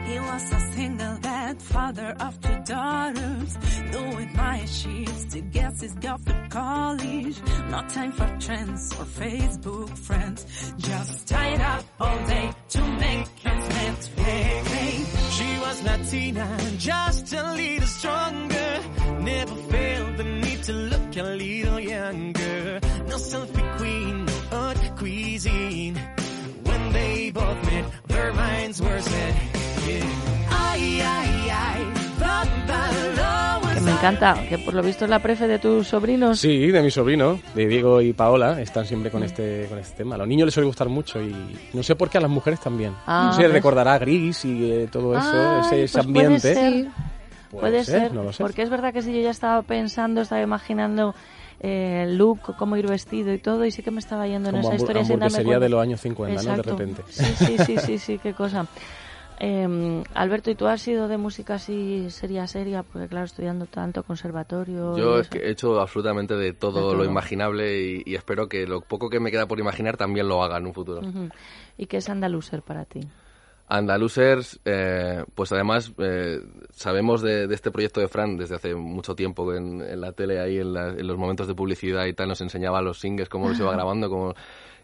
He was a single dad, father of two daughters. Doing my sheets to get his girl to college. No time for trends or Facebook friends. Just tied up all day to make ends meet. Hey, hey. She was Latina, just a little stronger. Never felt the need to look a little younger. No selfie queen, no haute cuisine. When they both met, their minds were set. Que me encanta, que por lo visto es la prefe de tus sobrinos. Sí, de mi sobrino, de Diego y Paola, están siempre con este, con este tema. A los niños les suele gustar mucho y no sé por qué a las mujeres también. Ah, no sé, ¿ves? recordará Gris y eh, todo eso, Ay, ese, ese pues ambiente. Puede ser, Puede ser, ser, no lo sé. porque es verdad que si yo ya estaba pensando, estaba imaginando eh, el look, cómo ir vestido y todo, y sí que me estaba yendo en Como esa hambu- historia sin darme de los años 50, ¿no? De Exacto. repente. Sí, sí, sí, sí, sí, qué cosa. Eh, Alberto, ¿y tú has sido de música así seria, seria? Porque claro, estudiando tanto conservatorio... Yo es que he hecho absolutamente de todo, De todo. lo imaginable y, y espero que lo poco que me queda por imaginar también lo haga en un futuro. Ujú. ¿Y qué es Andaluser para ti? Andalusers, eh, pues además eh, sabemos de, de este proyecto de Fran desde hace mucho tiempo en, en la tele, ahí en, la- en los momentos de publicidad y tal, nos enseñaba los singles, cómo los iba grabando, cómo,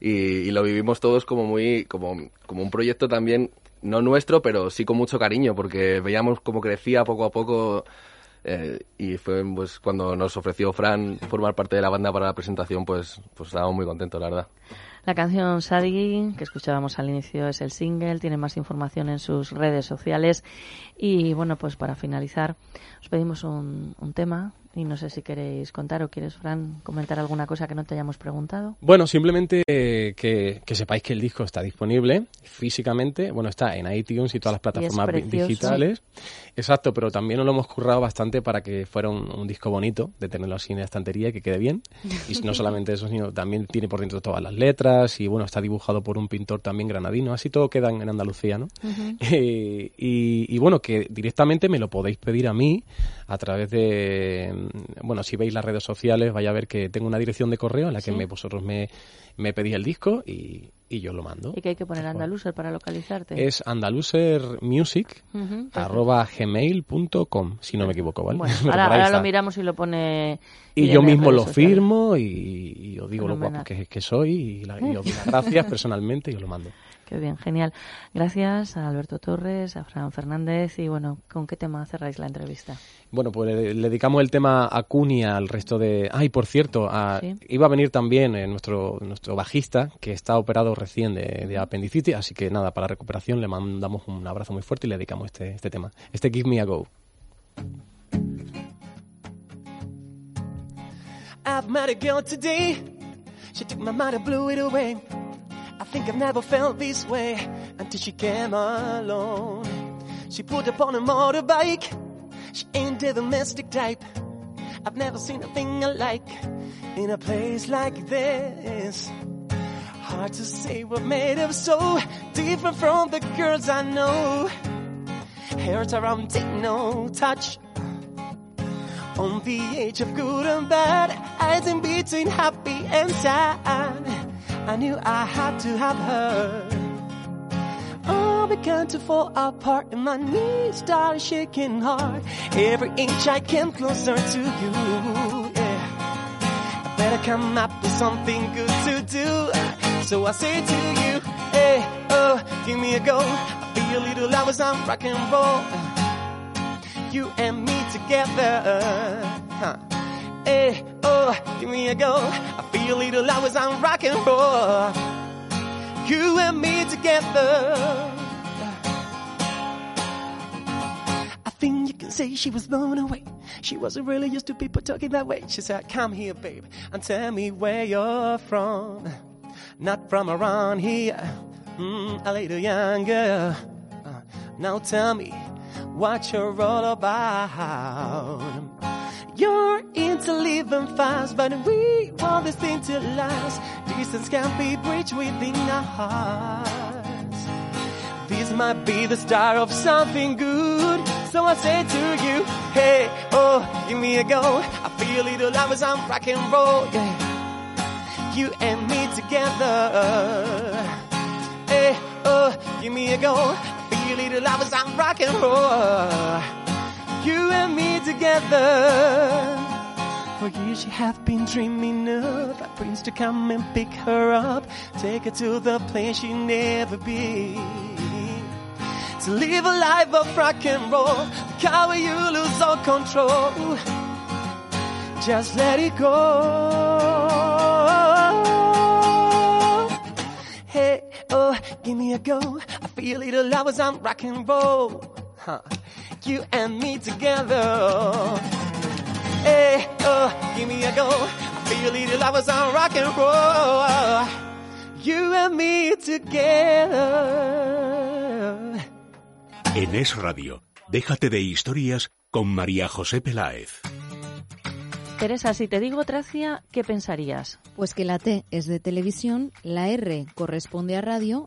y, y lo vivimos todos como muy, como, como un proyecto también, no nuestro, pero sí con mucho cariño, porque veíamos cómo crecía poco a poco. Eh, y fue pues cuando nos ofreció Fran formar parte de la banda para la presentación, pues, pues estábamos muy contentos, la verdad. La canción Sadie, que escuchábamos al inicio, es el single, tiene más información en sus redes sociales. Y bueno, pues para finalizar, os pedimos un, un tema y no sé si queréis contar o quieres, Fran, comentar alguna cosa que no te hayamos preguntado. Bueno, simplemente eh, que, que sepáis que el disco está disponible físicamente, bueno, está en iTunes y todas las plataformas digitales. Exacto, pero también nos lo hemos currado bastante para que fuera un, un disco bonito, de tenerlo así en la estantería y que quede bien. Y no solamente eso, sino también tiene por dentro todas las letras y bueno, está dibujado por un pintor también granadino, así todo queda en, en Andalucía, ¿no? Eh, y, y bueno, que directamente me lo podéis pedir a mí a través de, bueno, si veis las redes sociales, vaya a ver que tengo una dirección de correo en la que Sí. me, vosotros me, me pedís el disco y, y yo lo mando. Y que hay que poner Andaluser para localizarte. Es andalusermusic arroba gmail.com, si no me equivoco, ¿vale? Bueno, ahora, ahora lo miramos y lo pone... Y yo mismo lo sociales. firmo y, y os digo lo guapo que, que soy y, la- y os doy las gracias personalmente y os lo mando. Qué bien, genial. Gracias a Alberto Torres, a Fran Fernández y bueno, ¿con qué tema cerráis la entrevista? Bueno, pues le, le dedicamos el tema a Cuni al resto de... Ay, por cierto, a- Sí. iba a venir también eh, nuestro, nuestro bajista, que está operado recién de, de apendicitis, así que nada, para recuperación le mandamos un abrazo muy fuerte y le dedicamos este, este tema. Este Give Me a Go. I've met a girl today. She took my mind and blew it away. I think I've never felt this way until she came along. She put up on a motorbike. She ain't the domestic type. I've never seen a thing like in a place like this. Hard to say what made her so different from the girls I know. Hairs around, take no touch. On the edge of good and bad, eyes in between happy and sad. I knew I had to have her. All began to fall apart and my knees started shaking hard. Every inch I came closer to you. Yeah. I better come up with something good to do. So I say to you, hey, oh, give me a go. I feel a little hours on rock and roll. You and me together. Huh. Hey, oh, give me a go. I feel a little hours on rock and roll. You and me together. I think you can see she was blown away. She wasn't really used to people talking that way. She said, Come here, babe, and tell me where you're from. Not from around here, mm, a little younger. Uh, now tell me what you're all about. You're into living fast, but we want this thing to last. Distance can't be bridged within our hearts. This might be the start of something good. So I say to you, hey, oh, give me a go. I feel little love as I'm rock and roll, yeah. You and me together. Hey, oh, give me a go. I feel little love as I'm rock and roll. You and me together. For years she have been dreaming of a prince to come and pick her up, take her to the place she never been. To live a life of rock and roll, the car where you lose all control. Just let it go. Hey, oh, give me a go. I feel it all hours I'm rock and roll. Huh. You and me together. Hey, oh, give me a go. I feel it all hours I'm rock and roll. You and me together. En Es Radio, déjate de historias con María José Peláez. Teresa, si te digo Tracia, ¿qué pensarías? Pues que la T es de televisión, la R corresponde a radio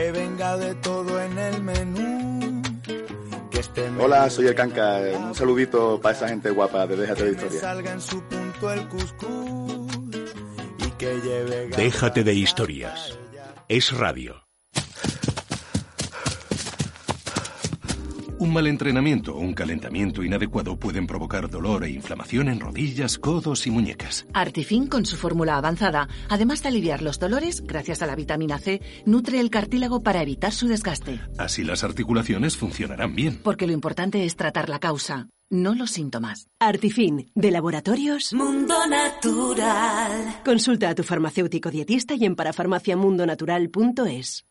Que venga de todo en el menú. Que este Hola, soy el Canca. Un saludito para esa gente guapa de Déjate de Historia. salga en su punto el cuscús y que lleve Déjate de historias. Es Radio. Un mal entrenamiento o un calentamiento inadecuado pueden provocar dolor e inflamación en rodillas, codos y muñecas. Artifin, con su fórmula avanzada, además de aliviar los dolores, gracias a la vitamina C, nutre el cartílago para evitar su desgaste. Así las articulaciones funcionarán bien. Porque lo importante es tratar la causa, no los síntomas. Artifin, de Laboratorios Mundo Natural. Consulta a tu farmacéutico dietista y en parafarmaciamundonatural.es.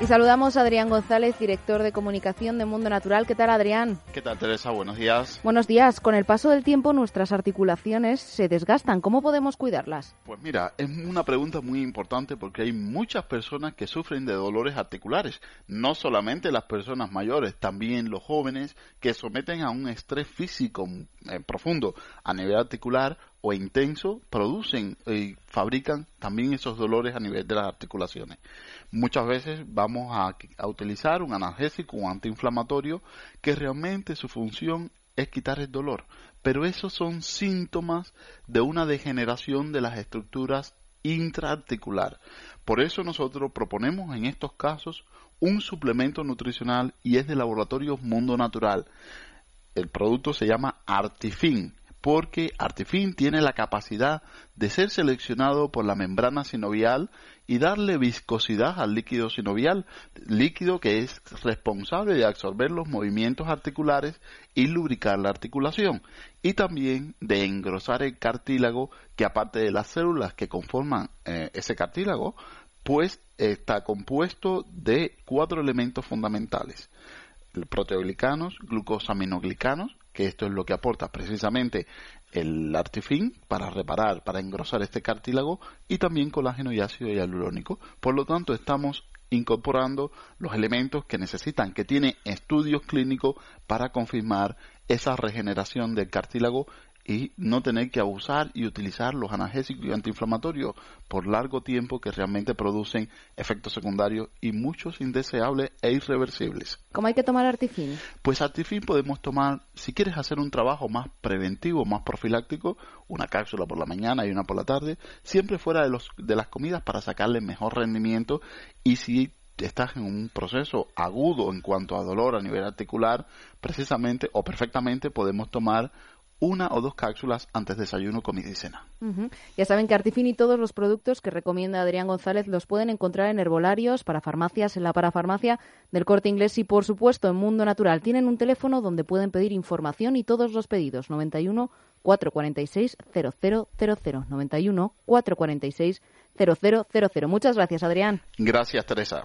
Y saludamos a Adrián González, director de comunicación de Mundo Natural. ¿Qué tal, Adrián? ¿Qué tal, Teresa? Buenos días. Buenos días. Con el paso del tiempo, nuestras articulaciones se desgastan. ¿Cómo podemos cuidarlas? Pues mira, es una pregunta muy importante porque hay muchas personas que sufren de dolores articulares. No solamente las personas mayores, también los jóvenes que someten a un estrés físico eh, profundo a nivel articular o intenso producen y fabrican también esos dolores a nivel de las articulaciones. Muchas veces vamos a, utilizar un analgésico, un antiinflamatorio, que realmente su función es quitar el dolor, pero esos son síntomas de una degeneración de las estructuras intraarticular. Por eso nosotros proponemos en estos casos un suplemento nutricional y es de laboratorio Mundo Natural. El producto se llama Artifin porque Artifin tiene la capacidad de ser seleccionado por la membrana sinovial y darle viscosidad al líquido sinovial, líquido que es responsable de absorber los movimientos articulares y lubricar la articulación, y también de engrosar el cartílago, que aparte de las células que conforman eh, ese cartílago, pues está compuesto de cuatro elementos fundamentales proteoglicanos, glucosaminoglicanos, que esto es lo que aporta precisamente el artifin para reparar, para engrosar este cartílago y también colágeno y ácido hialurónico. Por lo tanto, estamos incorporando los elementos que necesitan, que tiene estudios clínicos para confirmar esa regeneración del cartílago y no tener que abusar y utilizar los analgésicos y antiinflamatorios por largo tiempo que realmente producen efectos secundarios y muchos indeseables e irreversibles. ¿Cómo hay que tomar Artifin? Pues Artifin podemos tomar, si quieres hacer un trabajo más preventivo, más profiláctico, una cápsula por la mañana y una por la tarde, siempre fuera de, los, de las comidas para sacarle mejor rendimiento y si estás en un proceso agudo en cuanto a dolor a nivel articular, precisamente o perfectamente podemos tomar una o dos cápsulas antes de desayuno, comida y cena. Ya saben que Artifin y todos los productos que recomienda Adrián González los pueden encontrar en herbolarios, para farmacias, en la parafarmacia del Corte Inglés y, por supuesto, en Mundo Natural. Tienen un teléfono donde pueden pedir información y todos los pedidos. 91 446 0000. 91 446 0000. Muchas gracias, Adrián. Gracias, Teresa.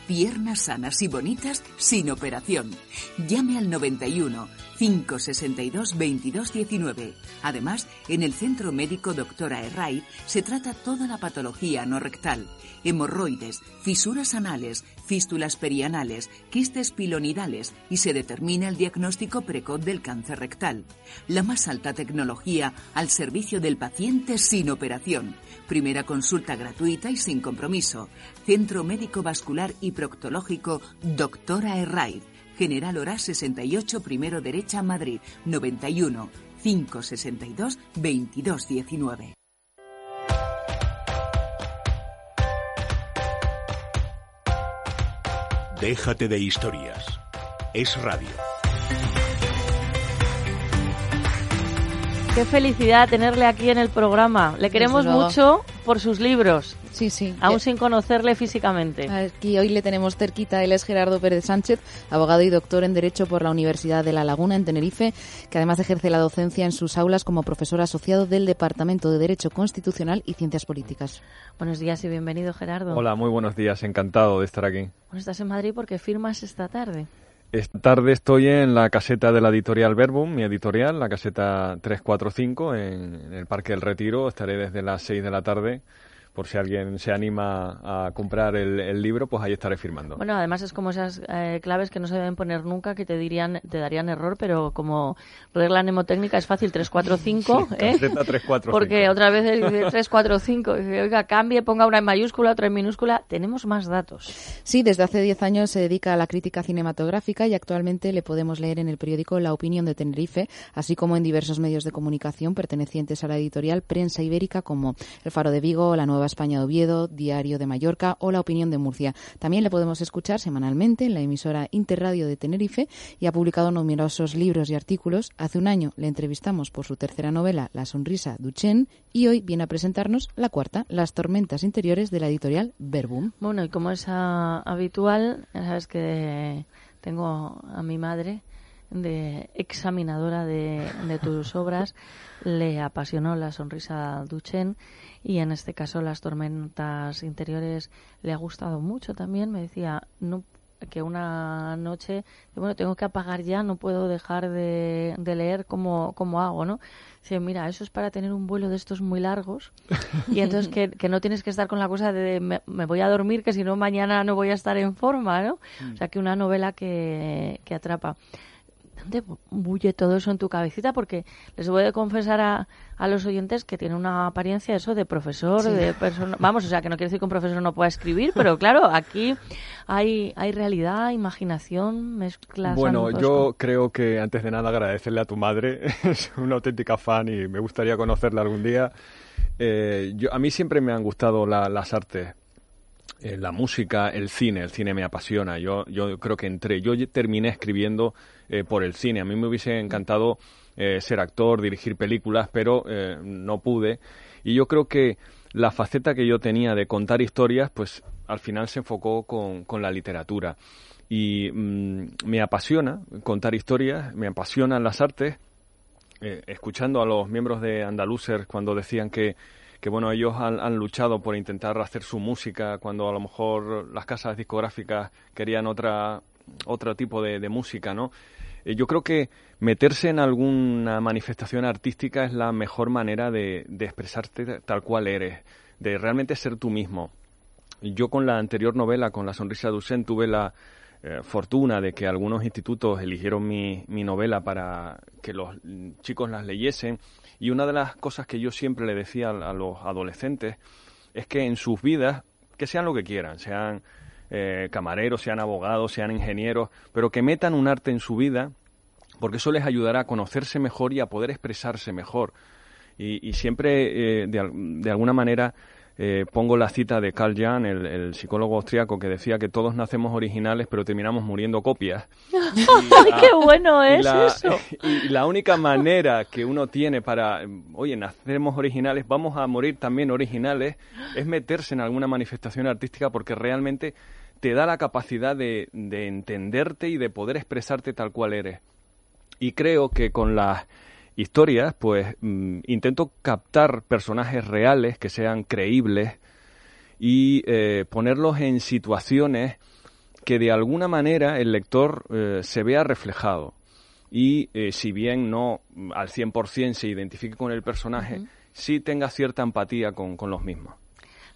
Piernas sanas y bonitas sin operación. Llame al 91 562 2219. Además, en el Centro Médico Doctora Herray se trata toda la patología no rectal, hemorroides, fisuras anales, fístulas perianales, quistes pilonidales y se determina el diagnóstico precoz del cáncer rectal. La más alta tecnología al servicio del paciente sin operación. Primera consulta gratuita y sin compromiso. Centro Médico Vascular y Proctológico Doctora Herray. General Hora 68, primero derecha, Madrid, 91 562 2219. Déjate de historias. Es radio. Qué felicidad tenerle aquí en el programa. Le queremos mucho por sus libros. Sí, sí. Aún sin conocerle físicamente. Aquí hoy le tenemos cerquita. Él es Gerardo Pérez Sánchez, abogado y doctor en Derecho por la Universidad de La Laguna, en Tenerife, que además ejerce la docencia en sus aulas como profesor asociado del Departamento de Derecho Constitucional y Ciencias Políticas. Buenos días y bienvenido, Gerardo. Hola, muy buenos días. Encantado de estar aquí. Bueno, estás en Madrid porque firmas esta tarde. Esta tarde estoy en la caseta de la editorial Verbum, mi editorial, la caseta 345 en, el Parque del Retiro. Estaré desde las 6 de la tarde por si alguien se anima a comprar el, el libro, pues ahí estaré firmando. Bueno, además es como esas eh, claves que no se deben poner nunca, que te dirían, te darían error, pero como regla mnemotécnica es fácil, 345, Sí, ¿eh? caseta 345. Porque otra vez dice 345, dice, oiga, cambie, ponga una en mayúscula, otra en minúscula, tenemos más datos. Sí, desde hace 10 años se dedica a la crítica cinematográfica y actualmente le podemos leer en el periódico La Opinión de Tenerife, así como en diversos medios de comunicación pertenecientes a la editorial Prensa Ibérica como El Faro de Vigo, La Nueva España de Oviedo, Diario de Mallorca o La Opinión de Murcia. También le podemos escuchar semanalmente en la emisora Interradio de Tenerife y ha publicado numerosos libros y artículos. Hace un año le entrevistamos por su tercera novela, La Sonrisa Duchenne, y hoy viene a presentarnos la cuarta, Las Tormentas Interiores de la editorial Verbum. Bueno, y como es ah, habitual, sabes que tengo a mi madre de examinadora de, de tus obras, le apasionó la sonrisa Duchen y en este caso las tormentas interiores le ha gustado mucho también. Me decía, no que una noche, bueno, tengo que apagar ya, no puedo dejar de, de leer como, como hago, ¿no? Dice, mira, eso es para tener un vuelo de estos muy largos y entonces que, que no tienes que estar con la cosa de me, me voy a dormir, que si no mañana no voy a estar en forma, ¿no? O sea, que una novela que, que atrapa. ¿Dónde bulle todo eso en tu cabecita? Porque les voy a confesar a, a los oyentes que tiene una apariencia eso de profesor, Sí. de persona... Vamos, o sea, que no quiere decir que un profesor no pueda escribir, pero claro, aquí hay, hay realidad, imaginación, mezclas. Bueno, yo creo que antes de nada agradecerle a tu madre, es una auténtica fan y me gustaría conocerla algún día. Eh, yo, a mí siempre me han gustado la- las artes, eh, la música, el cine, el cine me apasiona. Yo, yo creo que entré, yo terminé escribiendo eh, por el cine. A mí me hubiese encantado eh, ser actor, dirigir películas, pero eh, no pude. Y yo creo que la faceta que yo tenía de contar historias, pues al final se enfocó con, con la literatura. Y mm, me apasiona contar historias, me apasionan las artes. Escuchando a los miembros de Andalucer cuando decían que, que bueno, ellos han, han luchado por intentar hacer su música cuando a lo mejor las casas discográficas querían otra, otro tipo de, de música, ¿no? Eh, yo creo que meterse en alguna manifestación artística es la mejor manera de, expresarte tal cual eres, de realmente ser tú mismo. Yo con la anterior novela, con La sonrisa de Duchen, tuve la eh, fortuna de que algunos institutos eligieron mi, novela para que los chicos las leyesen. Y una de las cosas que yo siempre le decía a los adolescentes es que en sus vidas, que sean lo que quieran, sean eh, camareros, sean abogados, sean ingenieros, pero que metan un arte en su vida, porque eso les ayudará a conocerse mejor y a poder expresarse mejor. Y, y siempre, eh, de, de alguna manera, eh, pongo la cita de Carl Jung, el, el psicólogo austriaco, que decía que todos nacemos originales, pero terminamos muriendo copias. ¡Ay, qué bueno Y es la, eso! y la única manera que uno tiene para, oye, nacemos originales, vamos a morir también originales, es meterse en alguna manifestación artística porque realmente te da la capacidad de, de entenderte y de poder expresarte tal cual eres. Y creo que con las historias, pues mm, intento captar personajes reales que sean creíbles y eh, ponerlos en situaciones que de alguna manera el lector eh, se vea reflejado. Y eh, si bien no al 100% se identifique con el personaje, sí tenga cierta empatía con, con los mismos.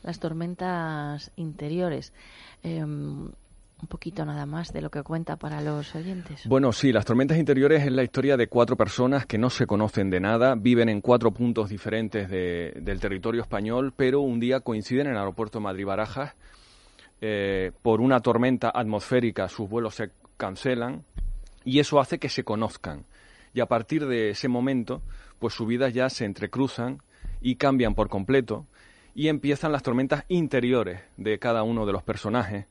Las tormentas interiores. Eh, un poquito nada más de lo que cuenta para los oyentes. Bueno, sí, Las Tormentas Interiores es la historia de cuatro personas que no se conocen de nada, viven en cuatro puntos diferentes de- del territorio español, pero un día coinciden en el aeropuerto de Madrid-Barajas. eh, por una tormenta atmosférica sus vuelos se cancelan y eso hace que se conozcan. Y a partir de ese momento, pues sus vidas ya se entrecruzan y cambian por completo y empiezan las tormentas interiores de cada uno de los personajes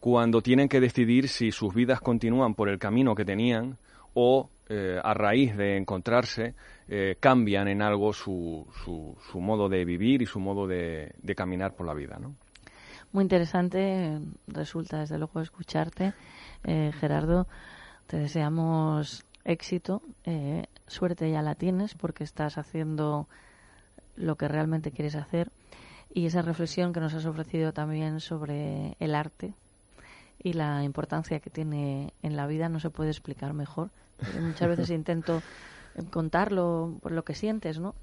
cuando tienen que decidir si sus vidas continúan por el camino que tenían o eh, a raíz de encontrarse eh, cambian en algo su, su, modo de vivir y su modo de, de caminar por la vida. ¿no? Muy interesante resulta desde luego escucharte, eh, Gerardo. Te deseamos éxito, eh, suerte ya la tienes porque estás haciendo lo que realmente quieres hacer y esa reflexión que nos has ofrecido también sobre el arte y la importancia que tiene en la vida no se puede explicar mejor. Muchas veces intento contarlo por lo que sientes, ¿no?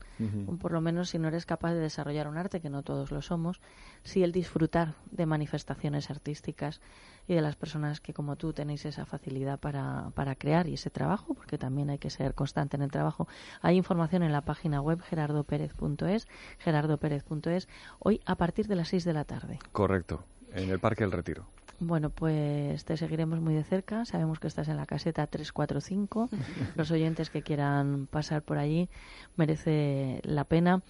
Por lo menos si no eres capaz de desarrollar un arte, que no todos lo somos, sí el disfrutar de manifestaciones artísticas y de las personas que como tú tenéis esa facilidad para, para crear y ese trabajo, porque también hay que ser constante en el trabajo. Hay información en la página web gerardopérez.es, gerardopérez.es, hoy a partir de las 6 de la tarde. Correcto, en el Parque del Retiro. Bueno, pues te seguiremos muy de cerca. Sabemos que estás en la caseta 345. Los oyentes que quieran pasar por allí merece la pena.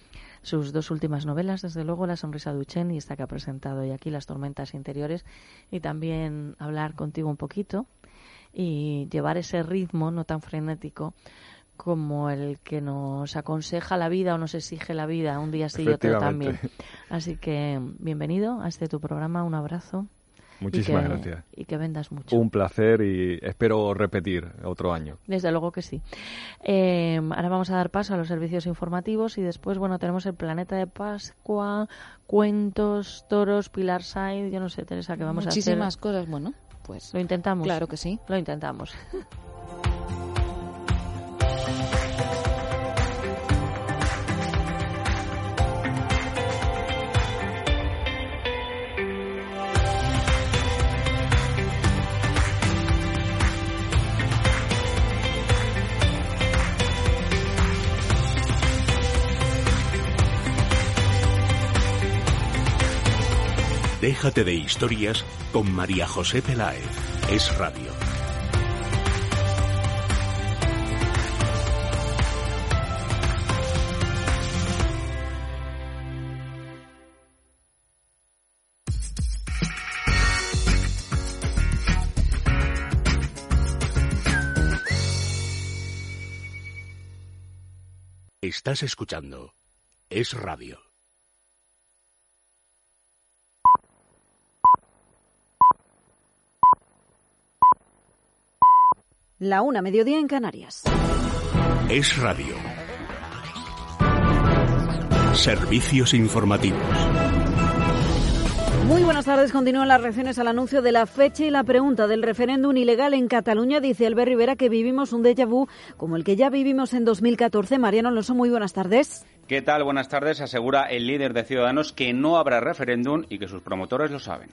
Sus dos últimas novelas, desde luego, La sonrisa de Uchen y esta que ha presentado y aquí, Las tormentas interiores. Y también hablar contigo un poquito y llevar ese ritmo no tan frenético como el que nos aconseja la vida o nos exige la vida un día sí y otro también. Así que bienvenido a este tu programa, un abrazo Muchísimas y que, gracias. Y que vendas mucho. Un placer y espero repetir otro año. Desde luego que sí. Eh, ahora vamos a dar paso a los servicios informativos y después, bueno, tenemos el Planeta de Pascua, cuentos, toros, Pilar Said, yo no sé, Teresa, que vamos a hacer. Muchísimas cosas, bueno, pues. Lo intentamos. Claro que sí. Lo intentamos. Déjate de historias con María José Peláez. Es radio. Estás escuchando Es Radio. La una, mediodía en Canarias. Es radio. Servicios informativos. Muy buenas tardes. Continúan las reacciones al anuncio de la fecha y la pregunta del referéndum ilegal en Cataluña. Dice Albert Rivera que vivimos un déjà vu como el que ya vivimos en 2014. Mariano Alonso, muy buenas tardes. ¿Qué tal? Buenas tardes. Asegura el líder de Ciudadanos que no habrá referéndum y que sus promotores lo saben.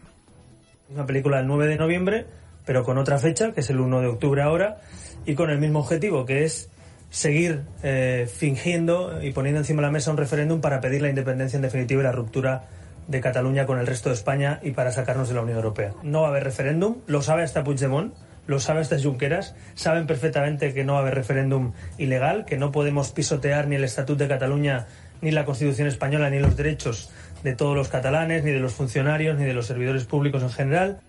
Una película del 9 de noviembre pero con otra fecha, que es el 1 de octubre ahora, y con el mismo objetivo, que es seguir eh, fingiendo y poniendo encima de la mesa un referéndum para pedir la independencia en definitiva y la ruptura de Cataluña con el resto de España y para sacarnos de la Unión Europea. No va a haber referéndum, lo sabe hasta Puigdemont, lo sabe hasta Junqueras, saben perfectamente que no va a haber referéndum ilegal, que no podemos pisotear ni el Estatuto de Cataluña, ni la Constitución española, ni los derechos de todos los catalanes, ni de los funcionarios, ni de los servidores públicos en general.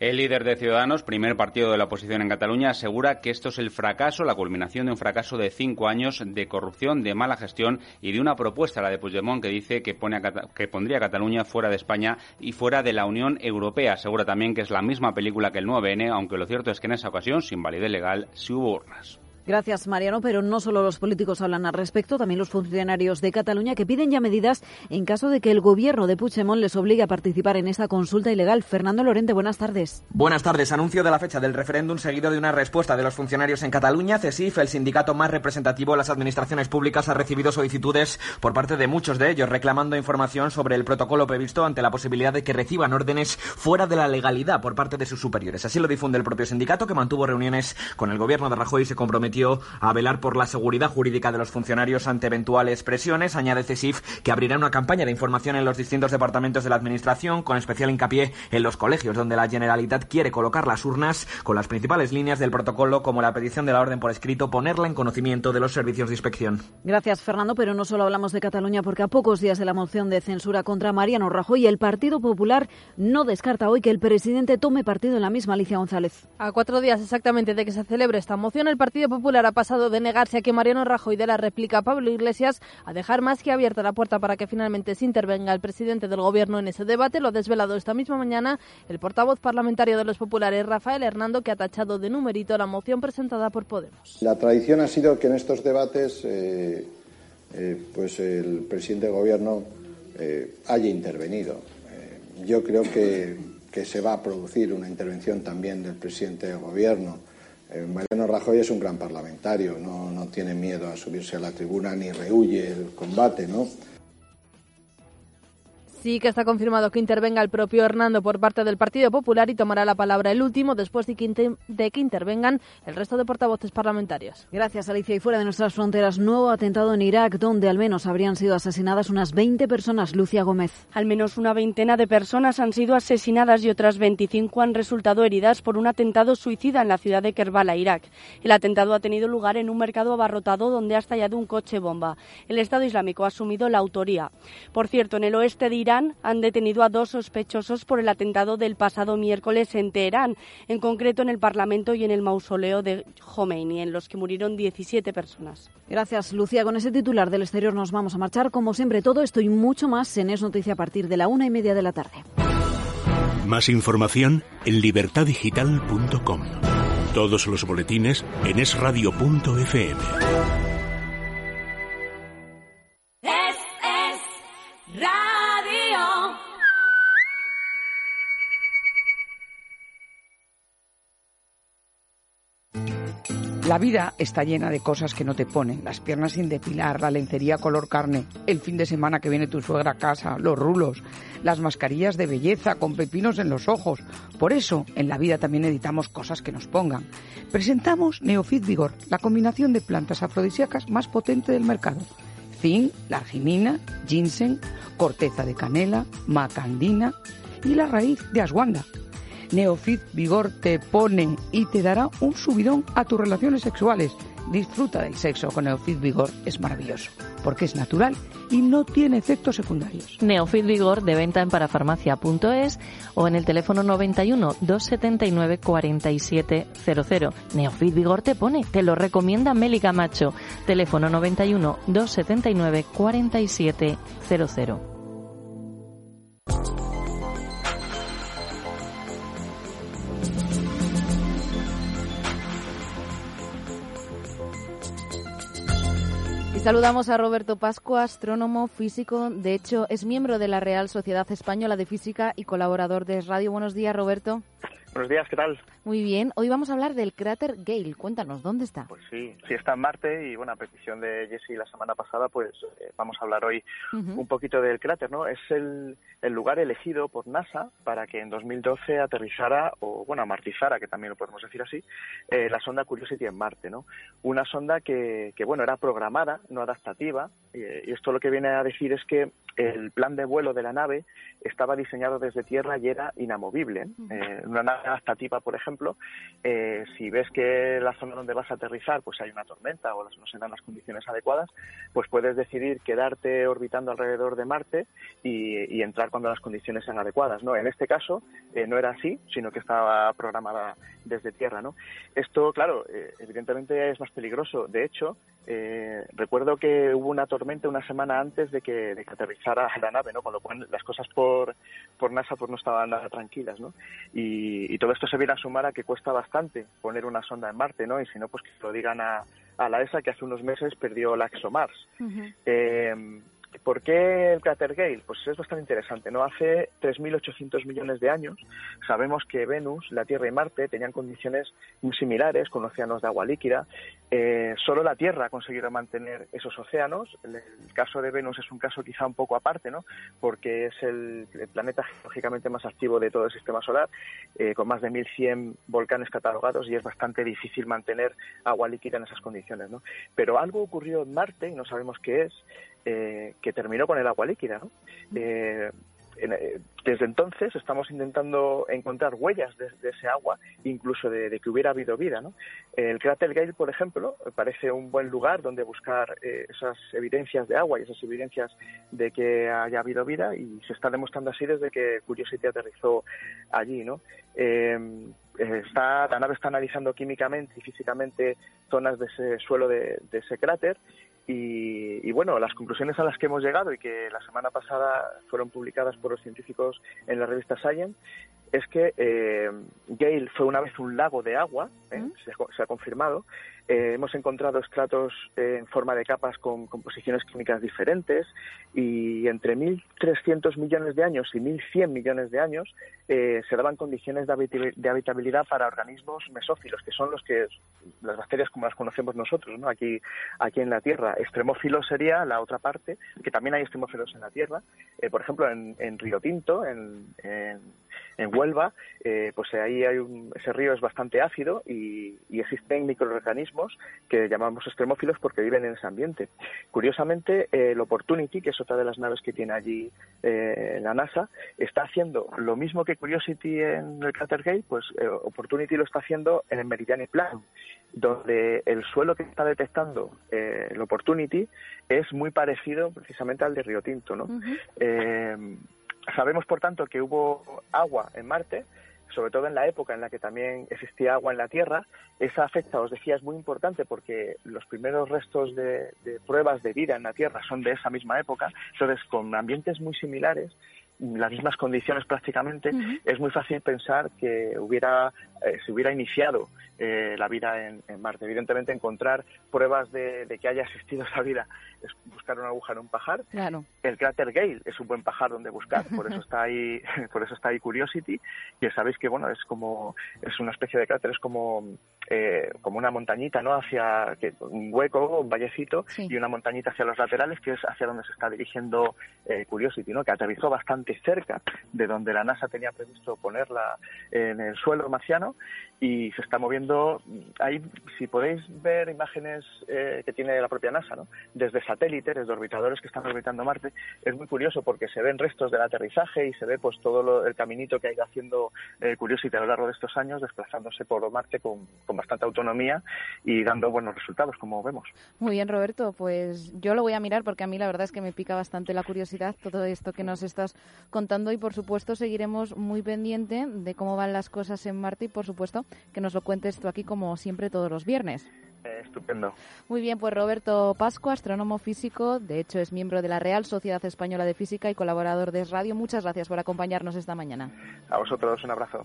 El líder de Ciudadanos, primer partido de la oposición en Cataluña, asegura que esto es el fracaso, la culminación de un fracaso de cinco años de corrupción, de mala gestión y de una propuesta, la de Puigdemont, que dice que, pone que pondría a Cataluña fuera de España y fuera de la Unión Europea. Asegura también que es la misma película que el 9N, aunque lo cierto es que en esa ocasión, sin validez legal, sí hubo urnas. Gracias, Mariano. Pero no solo los políticos hablan al respecto, también los funcionarios de Cataluña que piden ya medidas en caso de que el gobierno de Puigdemont les obligue a participar en esta consulta ilegal. Fernando Lorente, buenas tardes. Buenas tardes. Anuncio de la fecha del referéndum seguido de una respuesta de los funcionarios en Cataluña. CESIF, el sindicato más representativo de las administraciones públicas, ha recibido solicitudes por parte de muchos de ellos reclamando información sobre el protocolo previsto ante la posibilidad de que reciban órdenes fuera de la legalidad por parte de sus superiores. Así lo difunde el propio sindicato que mantuvo reuniones con el gobierno de Rajoy y se comprometió a velar por la seguridad jurídica de los funcionarios ante eventuales presiones. Añade CESIF que abrirá una campaña de información en los distintos departamentos de la Administración, con especial hincapié en los colegios, donde la Generalitat quiere colocar las urnas con las principales líneas del protocolo, como la petición de la orden por escrito, ponerla en conocimiento de los servicios de inspección. Gracias, Fernando. Pero no solo hablamos de Cataluña, porque a pocos días de la moción de censura contra Mariano Rajoy, el Partido Popular no descarta hoy que el presidente tome partido en la misma Alicia González. A cuatro días exactamente de que se celebre esta moción, el Partido Popular ha pasado de negarse a que Mariano Rajoy de la réplica a Pablo Iglesias a dejar más que abierta la puerta para que finalmente se intervenga el presidente del Gobierno en ese debate. Lo ha desvelado esta misma mañana el portavoz parlamentario de los populares, Rafael Hernando, que ha tachado de numerito la moción presentada por Podemos. La tradición ha sido que en estos debates eh, eh, pues el presidente del Gobierno eh, haya intervenido. Eh, yo creo que, que se va a producir una intervención también del presidente del Gobierno. Eh, Mariano Rajoy es un gran parlamentario, no, no tiene miedo a subirse a la tribuna ni rehuye el combate, ¿no? Sí que está confirmado que intervenga el propio Hernando por parte del Partido Popular y tomará la palabra el último después de que, inter de que intervengan el resto de portavoces parlamentarios. Gracias, Alicia. Y fuera de nuestras fronteras, nuevo atentado en Irak, donde al menos habrían sido asesinadas unas 20 personas. Lucia Gómez. Al menos una veintena de personas han sido asesinadas y otras 25 han resultado heridas por un atentado suicida en la ciudad de Kerbala, Irak. El atentado ha tenido lugar en un mercado abarrotado donde ha estallado un coche bomba. El Estado Islámico ha asumido la autoría. Por cierto, en el oeste de Irán, Irán han detenido a dos sospechosos por el atentado del pasado miércoles en Teherán, en concreto en el Parlamento y en el mausoleo de Khomeini, en los que murieron 17 personas. Gracias, Lucía. Con ese titular del exterior nos vamos a marchar. Como siempre, todo esto y mucho más en Es Noticia a partir de la una y media de la tarde. Más información en libertadigital.com. Todos los boletines en esradio.fm. La vida está llena de cosas que no te ponen. Las piernas sin depilar, la lencería color carne, el fin de semana que viene tu suegra a casa, los rulos, las mascarillas de belleza con pepinos en los ojos. Por eso, en la vida también necesitamos cosas que nos pongan. Presentamos Neofit Vigor, la combinación de plantas afrodisíacas más potente del mercado. Zinc, larginina, ginseng, corteza de canela, macandina y la raíz de ashwagandha. Neofit Vigor te pone y te dará un subidón a tus relaciones sexuales. Disfruta del sexo con Neofit Vigor, es maravilloso, porque es natural y no tiene efectos secundarios. Neofit Vigor de venta en parafarmacia.es o en el teléfono 91 279 4700. Neofit Vigor te pone, te lo recomienda Meli Camacho. Teléfono 91 279 4700. Y saludamos a Roberto Pascua, astrónomo, físico. De hecho, es miembro de la Real Sociedad Española de Física y colaborador de Radio. Buenos días, Roberto. Buenos días, ¿qué tal? Muy bien. Hoy vamos a hablar del cráter Gale. Cuéntanos, ¿dónde está? Pues sí, sí está en Marte y bueno, a petición de Jesse la semana pasada, pues eh, vamos a hablar hoy un poquito del cráter, ¿no? Es el, el lugar elegido por NASA para que en 2012 aterrizara o bueno, amartizara, que también lo podemos decir así, eh, la sonda Curiosity en Marte, ¿no? Una sonda que, que bueno, era programada, no adaptativa, eh, y esto lo que viene a decir es que el plan de vuelo de la nave estaba diseñado desde tierra y era inamovible. Eh, una nave adaptativa, por ejemplo, eh, si ves que la zona donde vas a aterrizar pues hay una tormenta o no se dan las condiciones adecuadas, pues puedes decidir quedarte orbitando alrededor de Marte y, entrar cuando las condiciones sean adecuadas. ¿no? En este caso eh, no era así, sino que estaba programada desde tierra. ¿no? Esto, claro, eh, evidentemente es más peligroso. De hecho, recuerdo que hubo una tormenta una semana antes de que, de aterrizara la nave, ¿no? Con lo cual las cosas por, por NASA pues no estaban nada tranquilas, ¿no? Y, y todo esto se viene a sumar a que cuesta bastante poner una sonda en Marte, ¿no? Y si no, pues que lo digan a, a la ESA que hace unos meses perdió la ExoMars. Eh, ¿Por qué el cráter Gale? Pues es bastante interesante, ¿no? Hace 3.800 millones de años sabemos que Venus, la Tierra y Marte tenían condiciones muy similares, con océanos de agua líquida. Eh, solo la Tierra ha conseguido mantener esos océanos. El, el caso de Venus es un caso quizá un poco aparte, ¿no? Porque es el, el planeta geológicamente más activo de todo el sistema solar, eh, con más de 1.100 volcanes catalogados y es bastante difícil mantener agua líquida en esas condiciones, ¿no? Pero algo ocurrió en Marte y no sabemos qué es, eh, que terminó con el agua líquida, ¿no? Eh, desde entonces estamos intentando encontrar huellas de, ese agua, incluso de, que hubiera habido vida. ¿no? El cráter Gale, por ejemplo, parece un buen lugar donde buscar eh, esas evidencias de agua y esas evidencias de que haya habido vida y se está demostrando así desde que Curiosity aterrizó allí. ¿no? Está, la nave está analizando químicamente y físicamente zonas de ese suelo de ese cráter y, y, bueno, las conclusiones a las que hemos llegado y que la semana pasada fueron publicadas por los científicos en la revista Science es que eh, Gale fue una vez un lago de agua, ¿eh? se, se, ha confirmado. Eh, hemos encontrado estratos en forma de capas con composiciones químicas diferentes y entre 1.300 millones de años y 1.100 millones de años eh, se daban condiciones de, habit de, habitabilidad para organismos mesófilos, que son los que las bacterias como las conocemos nosotros, ¿no? aquí, aquí en la Tierra. Extremófilo sería la otra parte, que también hay extremófilos en la Tierra. Eh, por ejemplo, en, en, Río Tinto, en, en, en Huelva, eh, pues ahí hay un, ese río es bastante ácido y, y, existen microorganismos que llamamos extremófilos porque viven en ese ambiente. Curiosamente, eh, el Opportunity, que es otra de las naves que tiene allí eh, la NASA, está haciendo lo mismo que Curiosity en el Crater Gate, pues eh, Opportunity lo está haciendo en el Meridiani Plan, donde el suelo que está detectando eh, el Opportunity es muy parecido precisamente al de Río Tinto, ¿no? Uh -huh. sabemos, por tanto, que hubo agua en Marte, sobre todo en la época en la que también existía agua en la Tierra. Esa fecha, os decía, es muy importante porque los primeros restos de, de pruebas de vida en la Tierra son de esa misma época. Entonces, con ambientes muy similares, las mismas condiciones prácticamente, es muy fácil pensar que hubiera eh, se hubiera iniciado eh, la vida en, Marte. Evidentemente, encontrar pruebas de, que haya existido esa vida es buscar una aguja en un pajar. Claro. El cráter Gale es un buen pajar donde buscar, por eso está ahí, por eso está ahí Curiosity. Y sabéis que bueno es como es una especie de cráter, es como eh, como una montañita, ¿no? Hacia que, un hueco, un vallecito y una montañita hacia los laterales, que es hacia donde se está dirigiendo Curiosity, ¿no? Que aterrizó bastante cerca de donde la NASA tenía previsto ponerla en el suelo marciano y se está moviendo. Ahí, si podéis ver imágenes eh, que tiene la propia NASA, ¿no? desde satélites, desde orbitadores que están orbitando Marte, es muy curioso porque se ven restos del aterrizaje y se ve pues todo el caminito que ha ido haciendo eh, Curiosity a lo largo de estos años, desplazándose por Marte con, con bastante autonomía y dando buenos resultados, como vemos. Muy bien, Roberto. Pues yo lo voy a mirar porque a mí la verdad es que me pica bastante la curiosidad todo esto que nos estás contando y por supuesto seguiremos muy pendiente de cómo van las cosas en Marte y por supuesto que nos lo cuentes tú aquí como siempre todos los viernes. Eh, estupendo. Muy bien, pues Roberto Pascua, astrónomo físico, de hecho es miembro de la Real Sociedad Española de Física y colaborador de Radio. Muchas gracias por acompañarnos esta mañana. A vosotros un abrazo.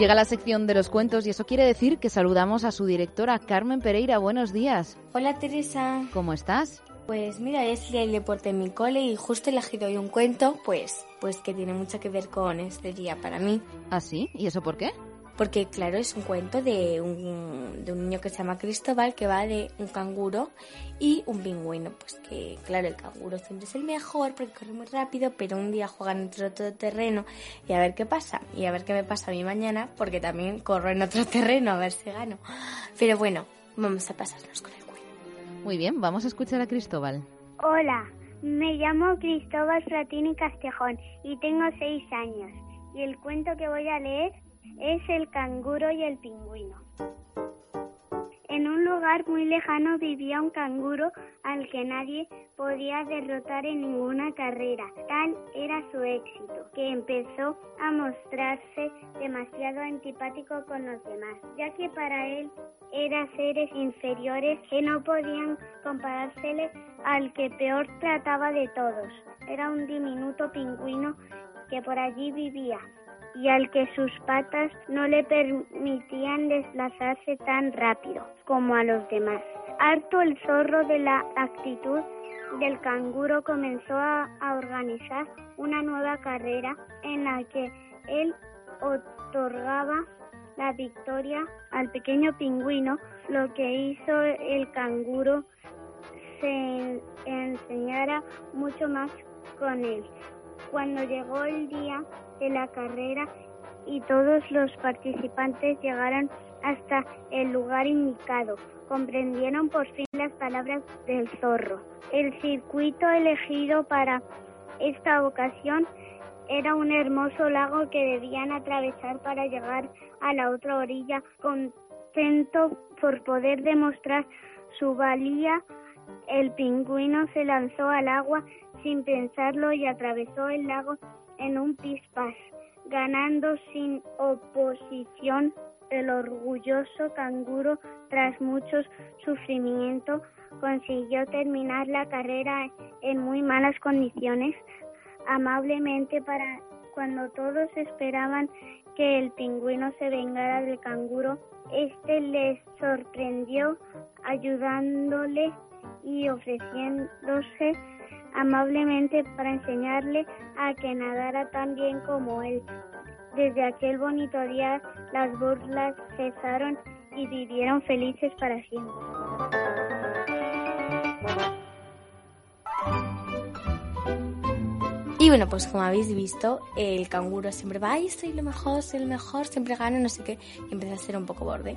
Llega la sección de los cuentos y eso quiere decir que saludamos a su directora, Carmen Pereira. Buenos días. Hola Teresa. ¿Cómo estás? Pues mira, es el deporte en mi cole y justo he elegido hoy un cuento, pues, pues que tiene mucho que ver con este día para mí. ¿Ah, sí? ¿Y eso por qué? Porque claro, es un cuento de un, de un niño que se llama Cristóbal que va de un canguro y un pingüino. Pues que claro, el canguro siempre es el mejor porque corre muy rápido, pero un día juegan en otro terreno y a ver qué pasa. Y a ver qué me pasa a mí mañana porque también corro en otro terreno a ver si gano. Pero bueno, vamos a pasarnos con el cuento. Muy bien, vamos a escuchar a Cristóbal. Hola, me llamo Cristóbal Fratini Castejón y tengo seis años. Y el cuento que voy a leer es el canguro y el pingüino. En un lugar muy lejano vivía un canguro al que nadie podía derrotar en ninguna carrera. Tal era su éxito, que empezó a mostrarse demasiado antipático con los demás, ya que para él eran seres inferiores que no podían comparársele al que peor trataba de todos. Era un diminuto pingüino que por allí vivía, y al que sus patas no le permitían desplazarse tan rápido como a los demás. Harto el zorro de la actitud del canguro comenzó a, organizar una nueva carrera en la que él otorgaba la victoria al pequeño pingüino, lo que hizo el canguro se enseñara mucho más con él. Cuando llegó el día de la carrera y todos los participantes llegaron hasta el lugar indicado. Comprendieron por fin las palabras del zorro. El circuito elegido para esta ocasión era un hermoso lago que debían atravesar para llegar a la otra orilla. Contento por poder demostrar su valía, el pingüino se lanzó al agua sin pensarlo y atravesó el lago en un pispás, ganando sin oposición el orgulloso canguro tras mucho sufrimiento consiguió terminar la carrera en muy malas condiciones amablemente para cuando todos esperaban que el pingüino se vengara del canguro. Este les sorprendió ayudándole y ofreciéndose amablemente para enseñarle a que nadara tan bien como él. Desde aquel bonito día las burlas cesaron y vivieron felices para siempre. Bueno, pues como habéis visto, el canguro siempre va, ay, soy lo mejor, soy el mejor, siempre gano, no sé qué, y empieza a ser un poco borde.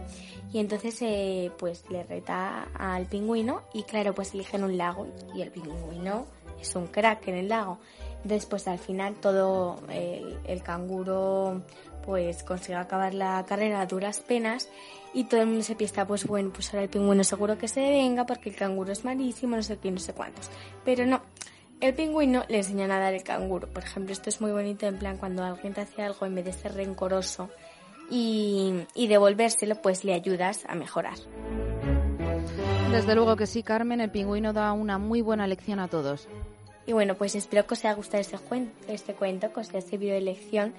Y entonces, eh, pues le reta al pingüino y claro, pues eligen un lago y el pingüino es un crack en el lago. Entonces, pues al final todo el, el canguro pues consigue acabar la carrera a duras penas y todo el mundo se piensa, pues bueno, pues ahora el pingüino seguro que se venga porque el canguro es malísimo, no sé qué, no sé cuántos. Pero no, el pingüino le enseña a nadar el canguro. Por ejemplo, esto es muy bonito en plan cuando alguien te hace algo en vez de ser rencoroso y, y devolvérselo, pues le ayudas a mejorar. Desde luego que sí, Carmen, el pingüino da una muy buena lección a todos. Y bueno, pues espero que os haya gustado este, cuento, este cuento, que os haya servido de lección.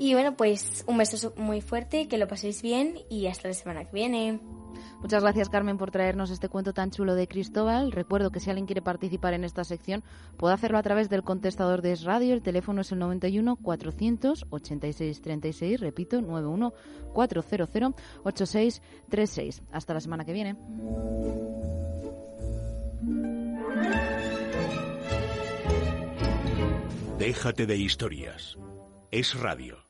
Y bueno, pues un beso muy fuerte, que lo paséis bien y hasta la semana que viene. Muchas gracias, Carmen, por traernos este cuento tan chulo de Cristóbal. Recuerdo que si alguien quiere participar en esta sección, puede hacerlo a través del contestador de Es Radio. El teléfono es el 91 486 36. Repito, 91 400 8636. Hasta la semana que viene. Déjate de historias. Es Radio.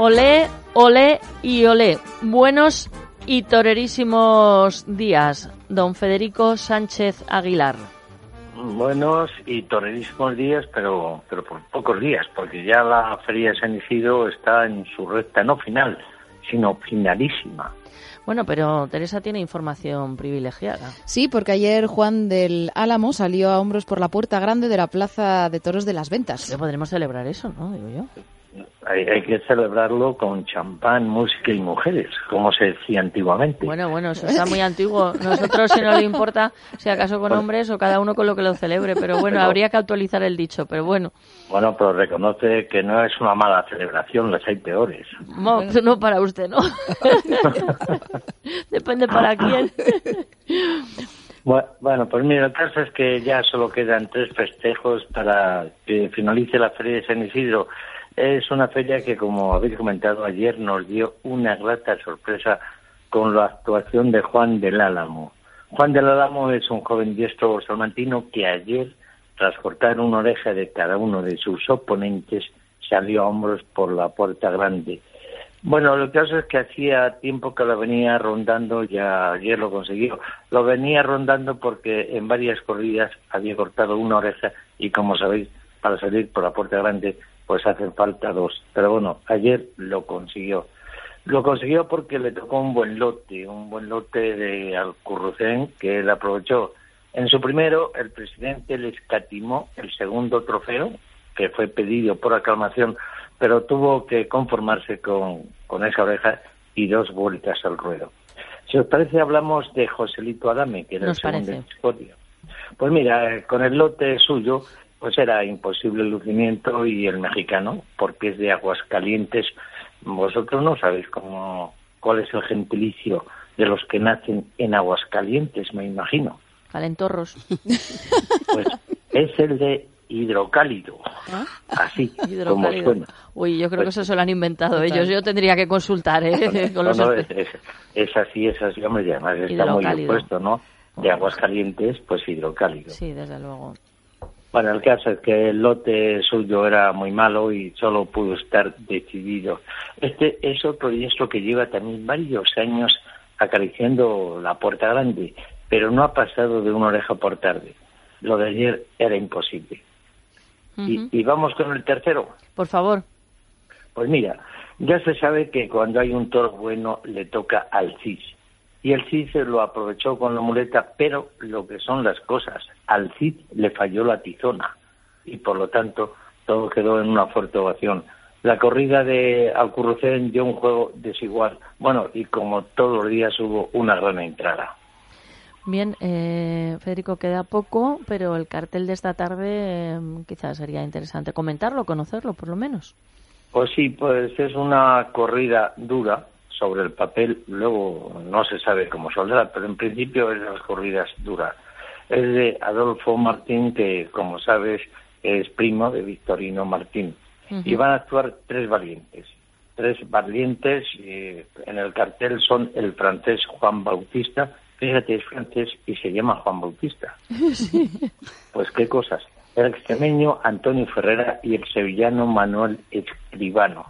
Olé, olé y olé. Buenos y torerísimos días, don Federico Sánchez Aguilar. Buenos y torerísimos días, pero, pero por pocos días, porque ya la Feria de San Isidro está en su recta no final, sino finalísima. Bueno, pero Teresa tiene información privilegiada. Sí, porque ayer Juan del Álamo salió a hombros por la puerta grande de la Plaza de Toros de las Ventas. Pero podremos celebrar eso, ¿no? Digo yo. Hay, hay, que celebrarlo con champán, música y mujeres, como se decía antiguamente. Bueno, bueno, eso está muy antiguo. Nosotros, si no le importa, si acaso con hombres o cada uno con lo que lo celebre, pero bueno, habría que actualizar el dicho, pero bueno. Bueno, pero reconoce que no es una mala celebración, las hay peores. No, no para usted, ¿no? Depende para quién. Bueno, pues mira, el caso es que ya solo quedan tres festejos para que finalice la Feria de San Isidro. Es una feria que, como habéis comentado ayer, nos dio una grata sorpresa con la actuación de Juan del Álamo. Juan del Álamo es un joven diestro salmantino que ayer, tras cortar una oreja de cada uno de sus oponentes, salió a hombros por la puerta grande. Bueno, lo que pasa es que hacía tiempo que lo venía rondando, ya ayer lo consiguió. Lo venía rondando porque en varias corridas había cortado una oreja y, como sabéis, para salir por la puerta grande pues hacen falta dos. Pero bueno, ayer lo consiguió. Lo consiguió porque le tocó un buen lote, un buen lote de Alcurrucén que él aprovechó. En su primero, el presidente le escatimó el segundo trofeo, que fue pedido por aclamación, pero tuvo que conformarse con, con esa oreja y dos vueltas al ruedo. Si os parece, hablamos de Joselito Adame, que era Nos el segundo parece. Pues mira, con el lote suyo, pues era imposible el lucimiento y el mexicano, porque es de Aguascalientes. Vosotros no sabéis cómo, cuál es el gentilicio de los que nacen en Aguascalientes, me imagino. Calentorros. Pues es el de hidrocálido, así como suena. Uy, yo creo que Pues- eso se lo han inventado Total. ellos. Yo tendría que consultar, ¿eh? Con No, los no, es, es- es así, es así, hombre, además está muy opuesto, ¿no? De Aguascalientes, pues hidrocálido. Sí, desde luego. Bueno, el caso es que el lote suyo era muy malo y solo pudo estar decidido. Este es otro diestro que lleva también varios años acariciando la puerta grande, pero no ha pasado de una oreja por tarde. Lo de ayer era imposible. y, y vamos con el tercero. Por favor. Pues mira, ya se sabe que cuando hay un toro bueno le toca al CIS. Y el CIS se lo aprovechó con la muleta, pero lo que son las cosas, al CIS le falló la tizona y por lo tanto todo quedó en una fuerte ovación. La corrida de Alcurrucén dio un juego desigual. Bueno, y como todos los días hubo una gran entrada. Bien, eh, Federico, queda poco, pero el cartel de esta tarde eh, quizás sería interesante comentarlo, conocerlo por lo menos. Pues sí, pues es una corrida dura sobre el papel, luego no se sabe cómo saldrá, pero en principio es de las corridas duras. Es de Adolfo Martín, que como sabes es primo de Victorino Martín. Y van a actuar tres valientes. Tres valientes, eh, en el cartel son el francés Juan Bautista, fíjate, es francés y se llama Juan Bautista. Pues qué cosas. El extremeño Antonio Ferrera y el sevillano Manuel Escribano.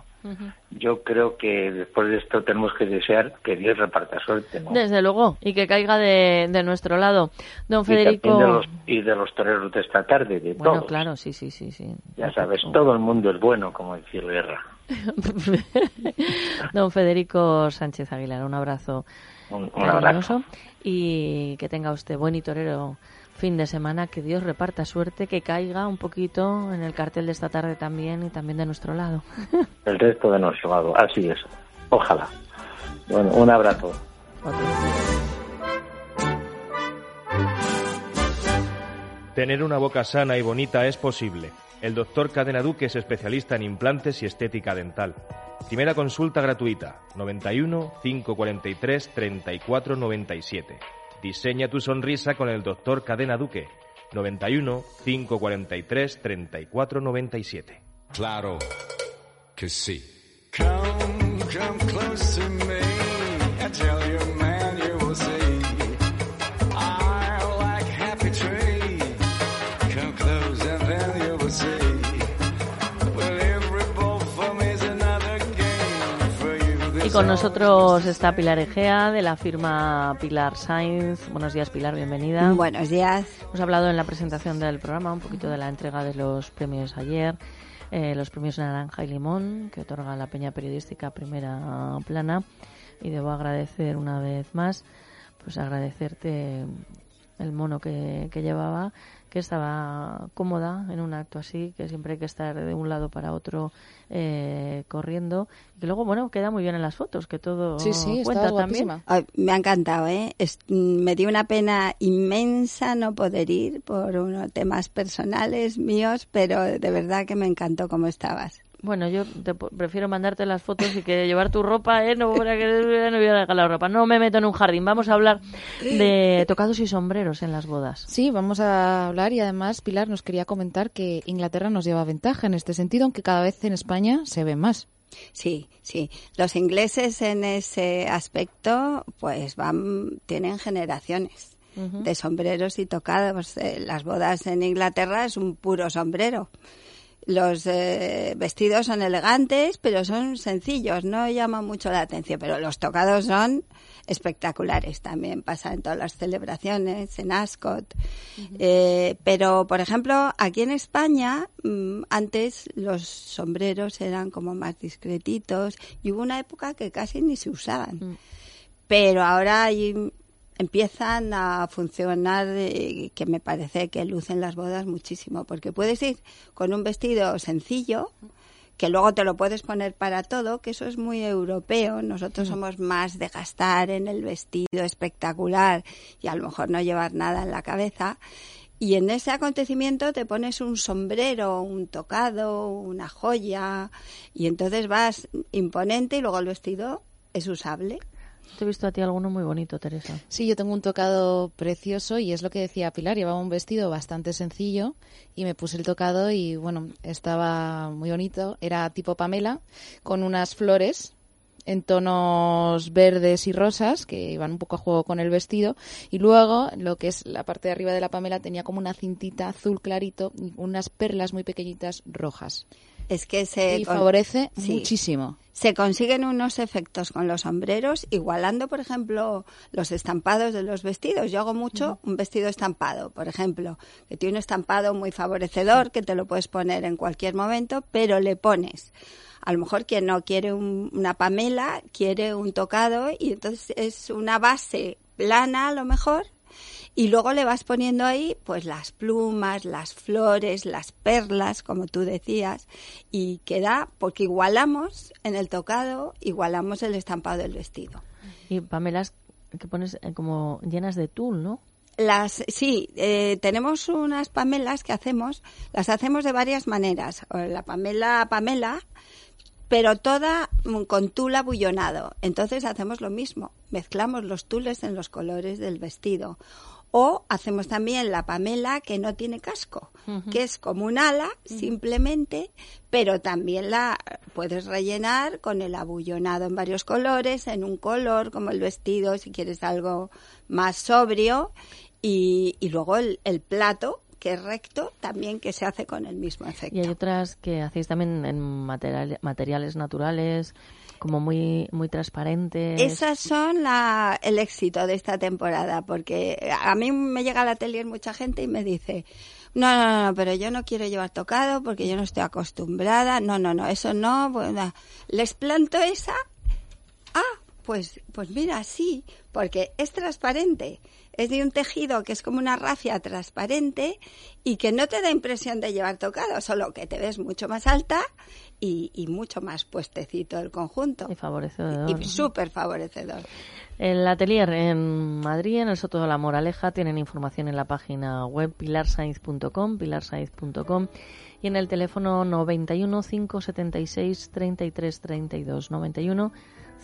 Yo creo que después de esto tenemos que desear que Dios reparta suerte. ¿no? Desde luego, y que caiga de, de nuestro lado. Don Y Federico. de los, y de los toreros de esta tarde, de Bueno, todos. claro, sí, sí, sí, sí. Ya sabes, todo el mundo es bueno, como decía Guerra. Don Federico Sánchez Aguilar, un abrazo Un, un abrazo. y que tenga usted buen y torero fin de semana, que Dios reparta suerte, que caiga un poquito en el cartel de esta tarde también y también de nuestro lado. El resto de nuestro lado. Así es. Ojalá. Bueno, un abrazo. Tener una boca sana y bonita es posible. El doctor Cadena Duque es especialista en implantes y estética dental. Primera consulta gratuita, 91 543 34 97. Diseña tu sonrisa con el doctor Cadena Duque, 91 543 34 97. Claro que sí. Come, come close to me. Con nosotros está Pilar Egea de la firma Pilar Sainz. Buenos días, Pilar, bienvenida. Buenos días. Hemos hablado en la presentación del programa un poquito de la entrega de los premios ayer. eh, los premios Naranja y Limón, que otorga la Peña Periodística Primera Plana. Y debo agradecer una vez más, pues agradecerte el mono que, que llevaba, que estaba cómoda en un acto así, que siempre hay que estar de un lado para otro eh, corriendo. Y que luego, bueno, queda muy bien en las fotos, que todo Sí, sí, cuenta también. Ay, me ha encantado, ¿eh? Es- me dio una pena inmensa no poder ir por unos temas personales míos, pero de verdad que me encantó cómo estabas. Bueno, yo te prefiero mandarte las fotos y que llevar tu ropa, ¿eh? No para que no voy a dejar la ropa. No me meto en un jardín. Vamos a hablar de tocados y sombreros en las bodas. Sí, vamos a hablar y además Pilar nos quería comentar que Inglaterra nos lleva ventaja en este sentido, aunque cada vez en España se ve más. Sí, sí. Los ingleses en ese aspecto, pues van, tienen generaciones de sombreros y tocados. Eh, Las bodas en Inglaterra es un puro sombrero. Los eh, vestidos son elegantes, pero son sencillos, no llaman mucho la atención, pero los tocados son espectaculares. También pasa en todas las celebraciones, en Ascot. Eh, pero, por ejemplo, aquí en España, mm, antes los sombreros eran como más discretitos y hubo una época que casi ni se usaban. Pero ahora hay- empiezan a funcionar, eh, que me parece que lucen las bodas muchísimo, porque puedes ir con un vestido sencillo, que luego te lo puedes poner para todo, que eso es muy europeo. Nosotros somos más de gastar en el vestido espectacular y a lo mejor no llevar nada en la cabeza. Y en ese acontecimiento te pones un sombrero, un tocado, una joya, y entonces vas imponente y luego el vestido es usable. Te he visto a ti alguno muy bonito, Teresa. Sí, yo tengo un tocado precioso y es lo que decía Pilar, llevaba un vestido bastante sencillo y me puse el tocado y bueno, estaba muy bonito, era tipo Pamela, con unas flores en tonos verdes y rosas que iban un poco a juego con el vestido y luego lo que es la parte de arriba de la Pamela tenía como una cintita azul clarito y unas perlas muy pequeñitas rojas. Es que se Y favorece Sí. muchísimo. Se consiguen unos efectos con los sombreros, igualando, por ejemplo, los estampados de los vestidos. Yo hago mucho un vestido estampado, por ejemplo, que tiene un estampado muy favorecedor, que te lo puedes poner en cualquier momento, pero le pones. A lo mejor quien no quiere un- una pamela, quiere un tocado, y entonces es una base plana a lo mejor, y luego le vas poniendo ahí pues las plumas, las flores, las perlas, como tú decías, y queda, porque igualamos en el tocado, igualamos el estampado del vestido. Y pamelas que pones eh, como llenas de tul, ¿no? Las, sí, eh, tenemos unas pamelas que hacemos, las hacemos de varias maneras. O La pamela pamela, pero toda mm, con tul abullonado. Entonces hacemos lo mismo, mezclamos los tules en los colores del vestido. O hacemos también la pamela que no tiene casco, que es como un ala simplemente, pero también la puedes rellenar con el abullonado en varios colores, en un color como el vestido, si quieres algo más sobrio, y, y luego el, el plato que es recto también que se hace con el mismo efecto. Y hay otras que hacéis también en material- materiales naturales, como muy muy transparentes. Esas son la, el éxito de esta temporada, porque a mí me llega al atelier mucha gente y me dice, no, no, no, pero yo no quiero llevar tocado porque yo no estoy acostumbrada, no, no, no, eso no, les planto esa, pues, pues mira, sí, porque es transparente, es de un tejido que es como una rafia transparente y que no te da impresión de llevar tocado, solo que te ves mucho más alta y, y mucho más puestecito el conjunto. Y favorecedor. Y súper favorecedor. El atelier en Madrid, en el Soto de la Moraleja, tienen información en la página web pilarsaiz.com, pilarsaiz.com y en el teléfono 91 576 33 32 91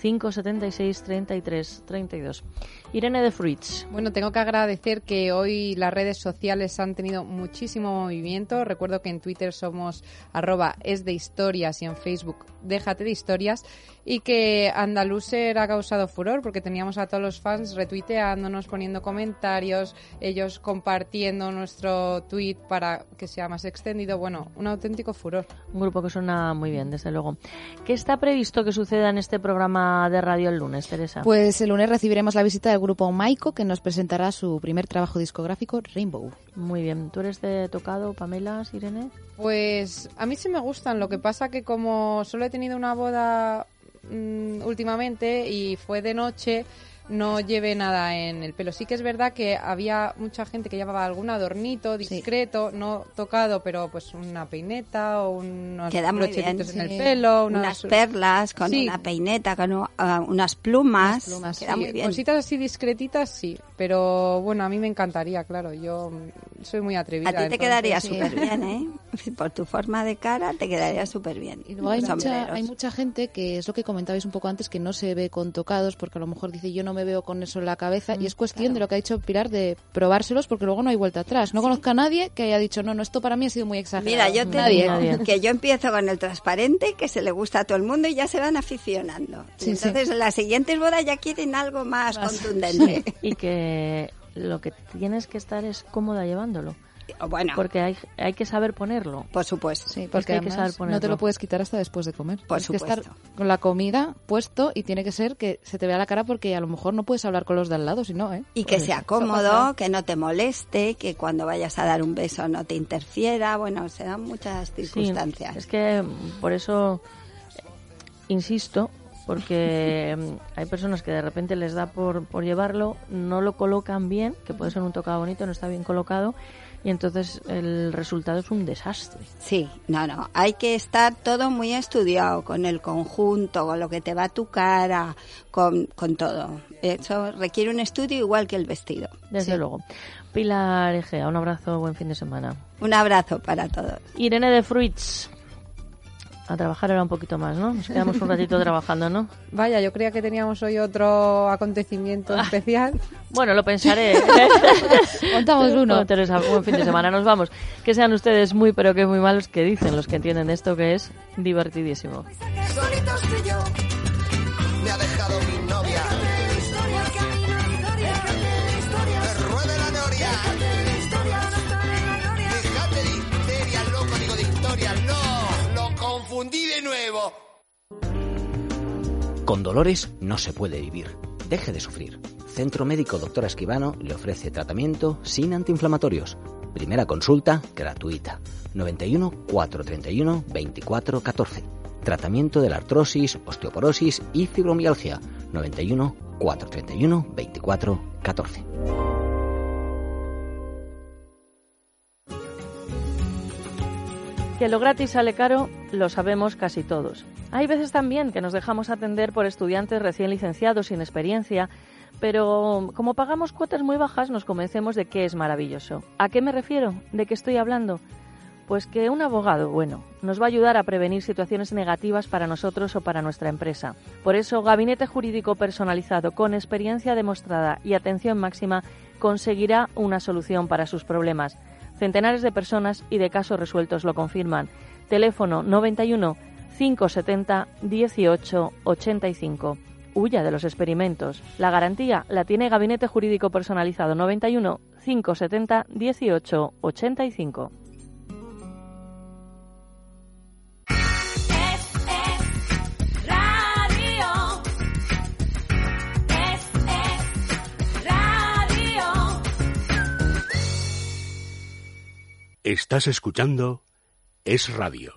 576 33 32. Irene de Fruits. Bueno, tengo que agradecer que hoy las redes sociales han tenido muchísimo movimiento. Recuerdo que en Twitter somos arroba es de historias y en Facebook déjate de historias y que Andaluser ha causado furor porque teníamos a todos los fans retuiteándonos, poniendo comentarios, ellos compartiendo nuestro tweet para que sea más extendido. Bueno, un auténtico furor. Un grupo que suena muy bien, desde luego. ¿Qué está previsto que suceda en este programa de radio el lunes, Teresa? Pues el lunes recibiremos la visita del grupo Maiko, que nos presentará su primer trabajo discográfico, Rainbow. Muy bien. ¿Tú eres de tocado, Pamela, Irene? Pues a mí sí me gustan, lo que pasa que como solo he tenido una boda mm, últimamente y fue de noche, no llevé nada en el pelo. Sí que es verdad que había mucha gente que llevaba algún adornito discreto, no tocado, pero pues una peineta o unos Queda muy bien. brochetitos en el pelo, unas perlas con Sí. una peineta, con ah, unas plumas. plumas, Queda sí. muy bien. Cositas así discretitas, sí. Pero bueno, a mí me encantaría, claro. Yo soy muy atrevida. A ti te entonces- quedaría súper bien, ¿eh? Por tu forma de cara te quedaría súper bien. Y luego mucha, hay mucha gente que es lo que comentabais un poco antes, que no se ve con tocados, porque a lo mejor dice yo no me veo con eso en la cabeza, y es cuestión de lo que ha dicho Pilar, de probárselos, porque luego no hay vuelta atrás. No conozco a nadie que haya dicho, no, no, esto para mí ha sido muy exagerado. Mira, yo te nadie. digo que yo empiezo con el transparente, que se le gusta a todo el mundo y ya se van aficionando. Sí, sí. entonces en las siguientes bodas ya quieren algo más, contundente. y que lo que tienes que estar es cómoda llevándolo. Bueno. Porque hay, hay que saber ponerlo. Por supuesto. Sí, Es porque que hay que saber ponerlo. no te lo puedes quitar hasta después de comer. Por Tienes que estar supuesto. con la comida puesto y tiene que ser que se te vea la cara porque a lo mejor no puedes hablar con los de al lado, si no, ¿eh? Y que Pues sea cómodo, que no te moleste, que cuando vayas a dar un beso no te interfiera. Bueno, se dan muchas Sí, circunstancias. es que mm, por eso insisto, porque mm, hay personas que de repente les da por, por llevarlo, no lo colocan bien, que puede ser un tocado bonito, no está bien colocado, y entonces el resultado es un desastre. Sí, no, no. Hay que estar todo muy estudiado con el conjunto, con lo que te va a tu cara, con, con todo. Eso requiere un estudio igual que el vestido. Desde luego. Pilar Egea, un abrazo, buen fin de semana. Un abrazo para todos. Irene de Fruits. A trabajar era un poquito más, ¿no? Nos quedamos un ratito trabajando, ¿no? Vaya, yo creía que teníamos hoy otro acontecimiento especial. Bueno, lo pensaré. Montamos uno. Bueno, Teresa, buen fin de semana. Nos vamos. Que sean ustedes muy, pero que muy malos, que dicen los que entienden esto, que es divertidísimo. Solito estoy yo, me ha dejado Con dolores no se puede vivir. Deje de sufrir. Centro Médico Doctora Esquivano le ofrece tratamiento sin antiinflamatorios. Primera consulta gratuita. 91 431 24 14. Tratamiento de la artrosis, osteoporosis y fibromialgia. 91 431 24 14. Que lo gratis sale caro, lo sabemos casi todos. Hay veces también que nos dejamos atender por estudiantes recién licenciados sin experiencia, pero como pagamos cuotas muy bajas nos convencemos de que es maravilloso. ¿A qué me refiero? ¿De qué estoy hablando? Pues que un abogado, bueno, nos va a ayudar a prevenir situaciones negativas para nosotros o para nuestra empresa. Por eso, Gabinete Jurídico Personalizado con experiencia demostrada y atención máxima conseguirá una solución para sus problemas. Centenares de personas y de casos resueltos lo confirman. Teléfono 91 570 18 85. Huya de los experimentos. La garantía la tiene Gabinete Jurídico Personalizado 91 570 18 85. Estás escuchando Es Radio.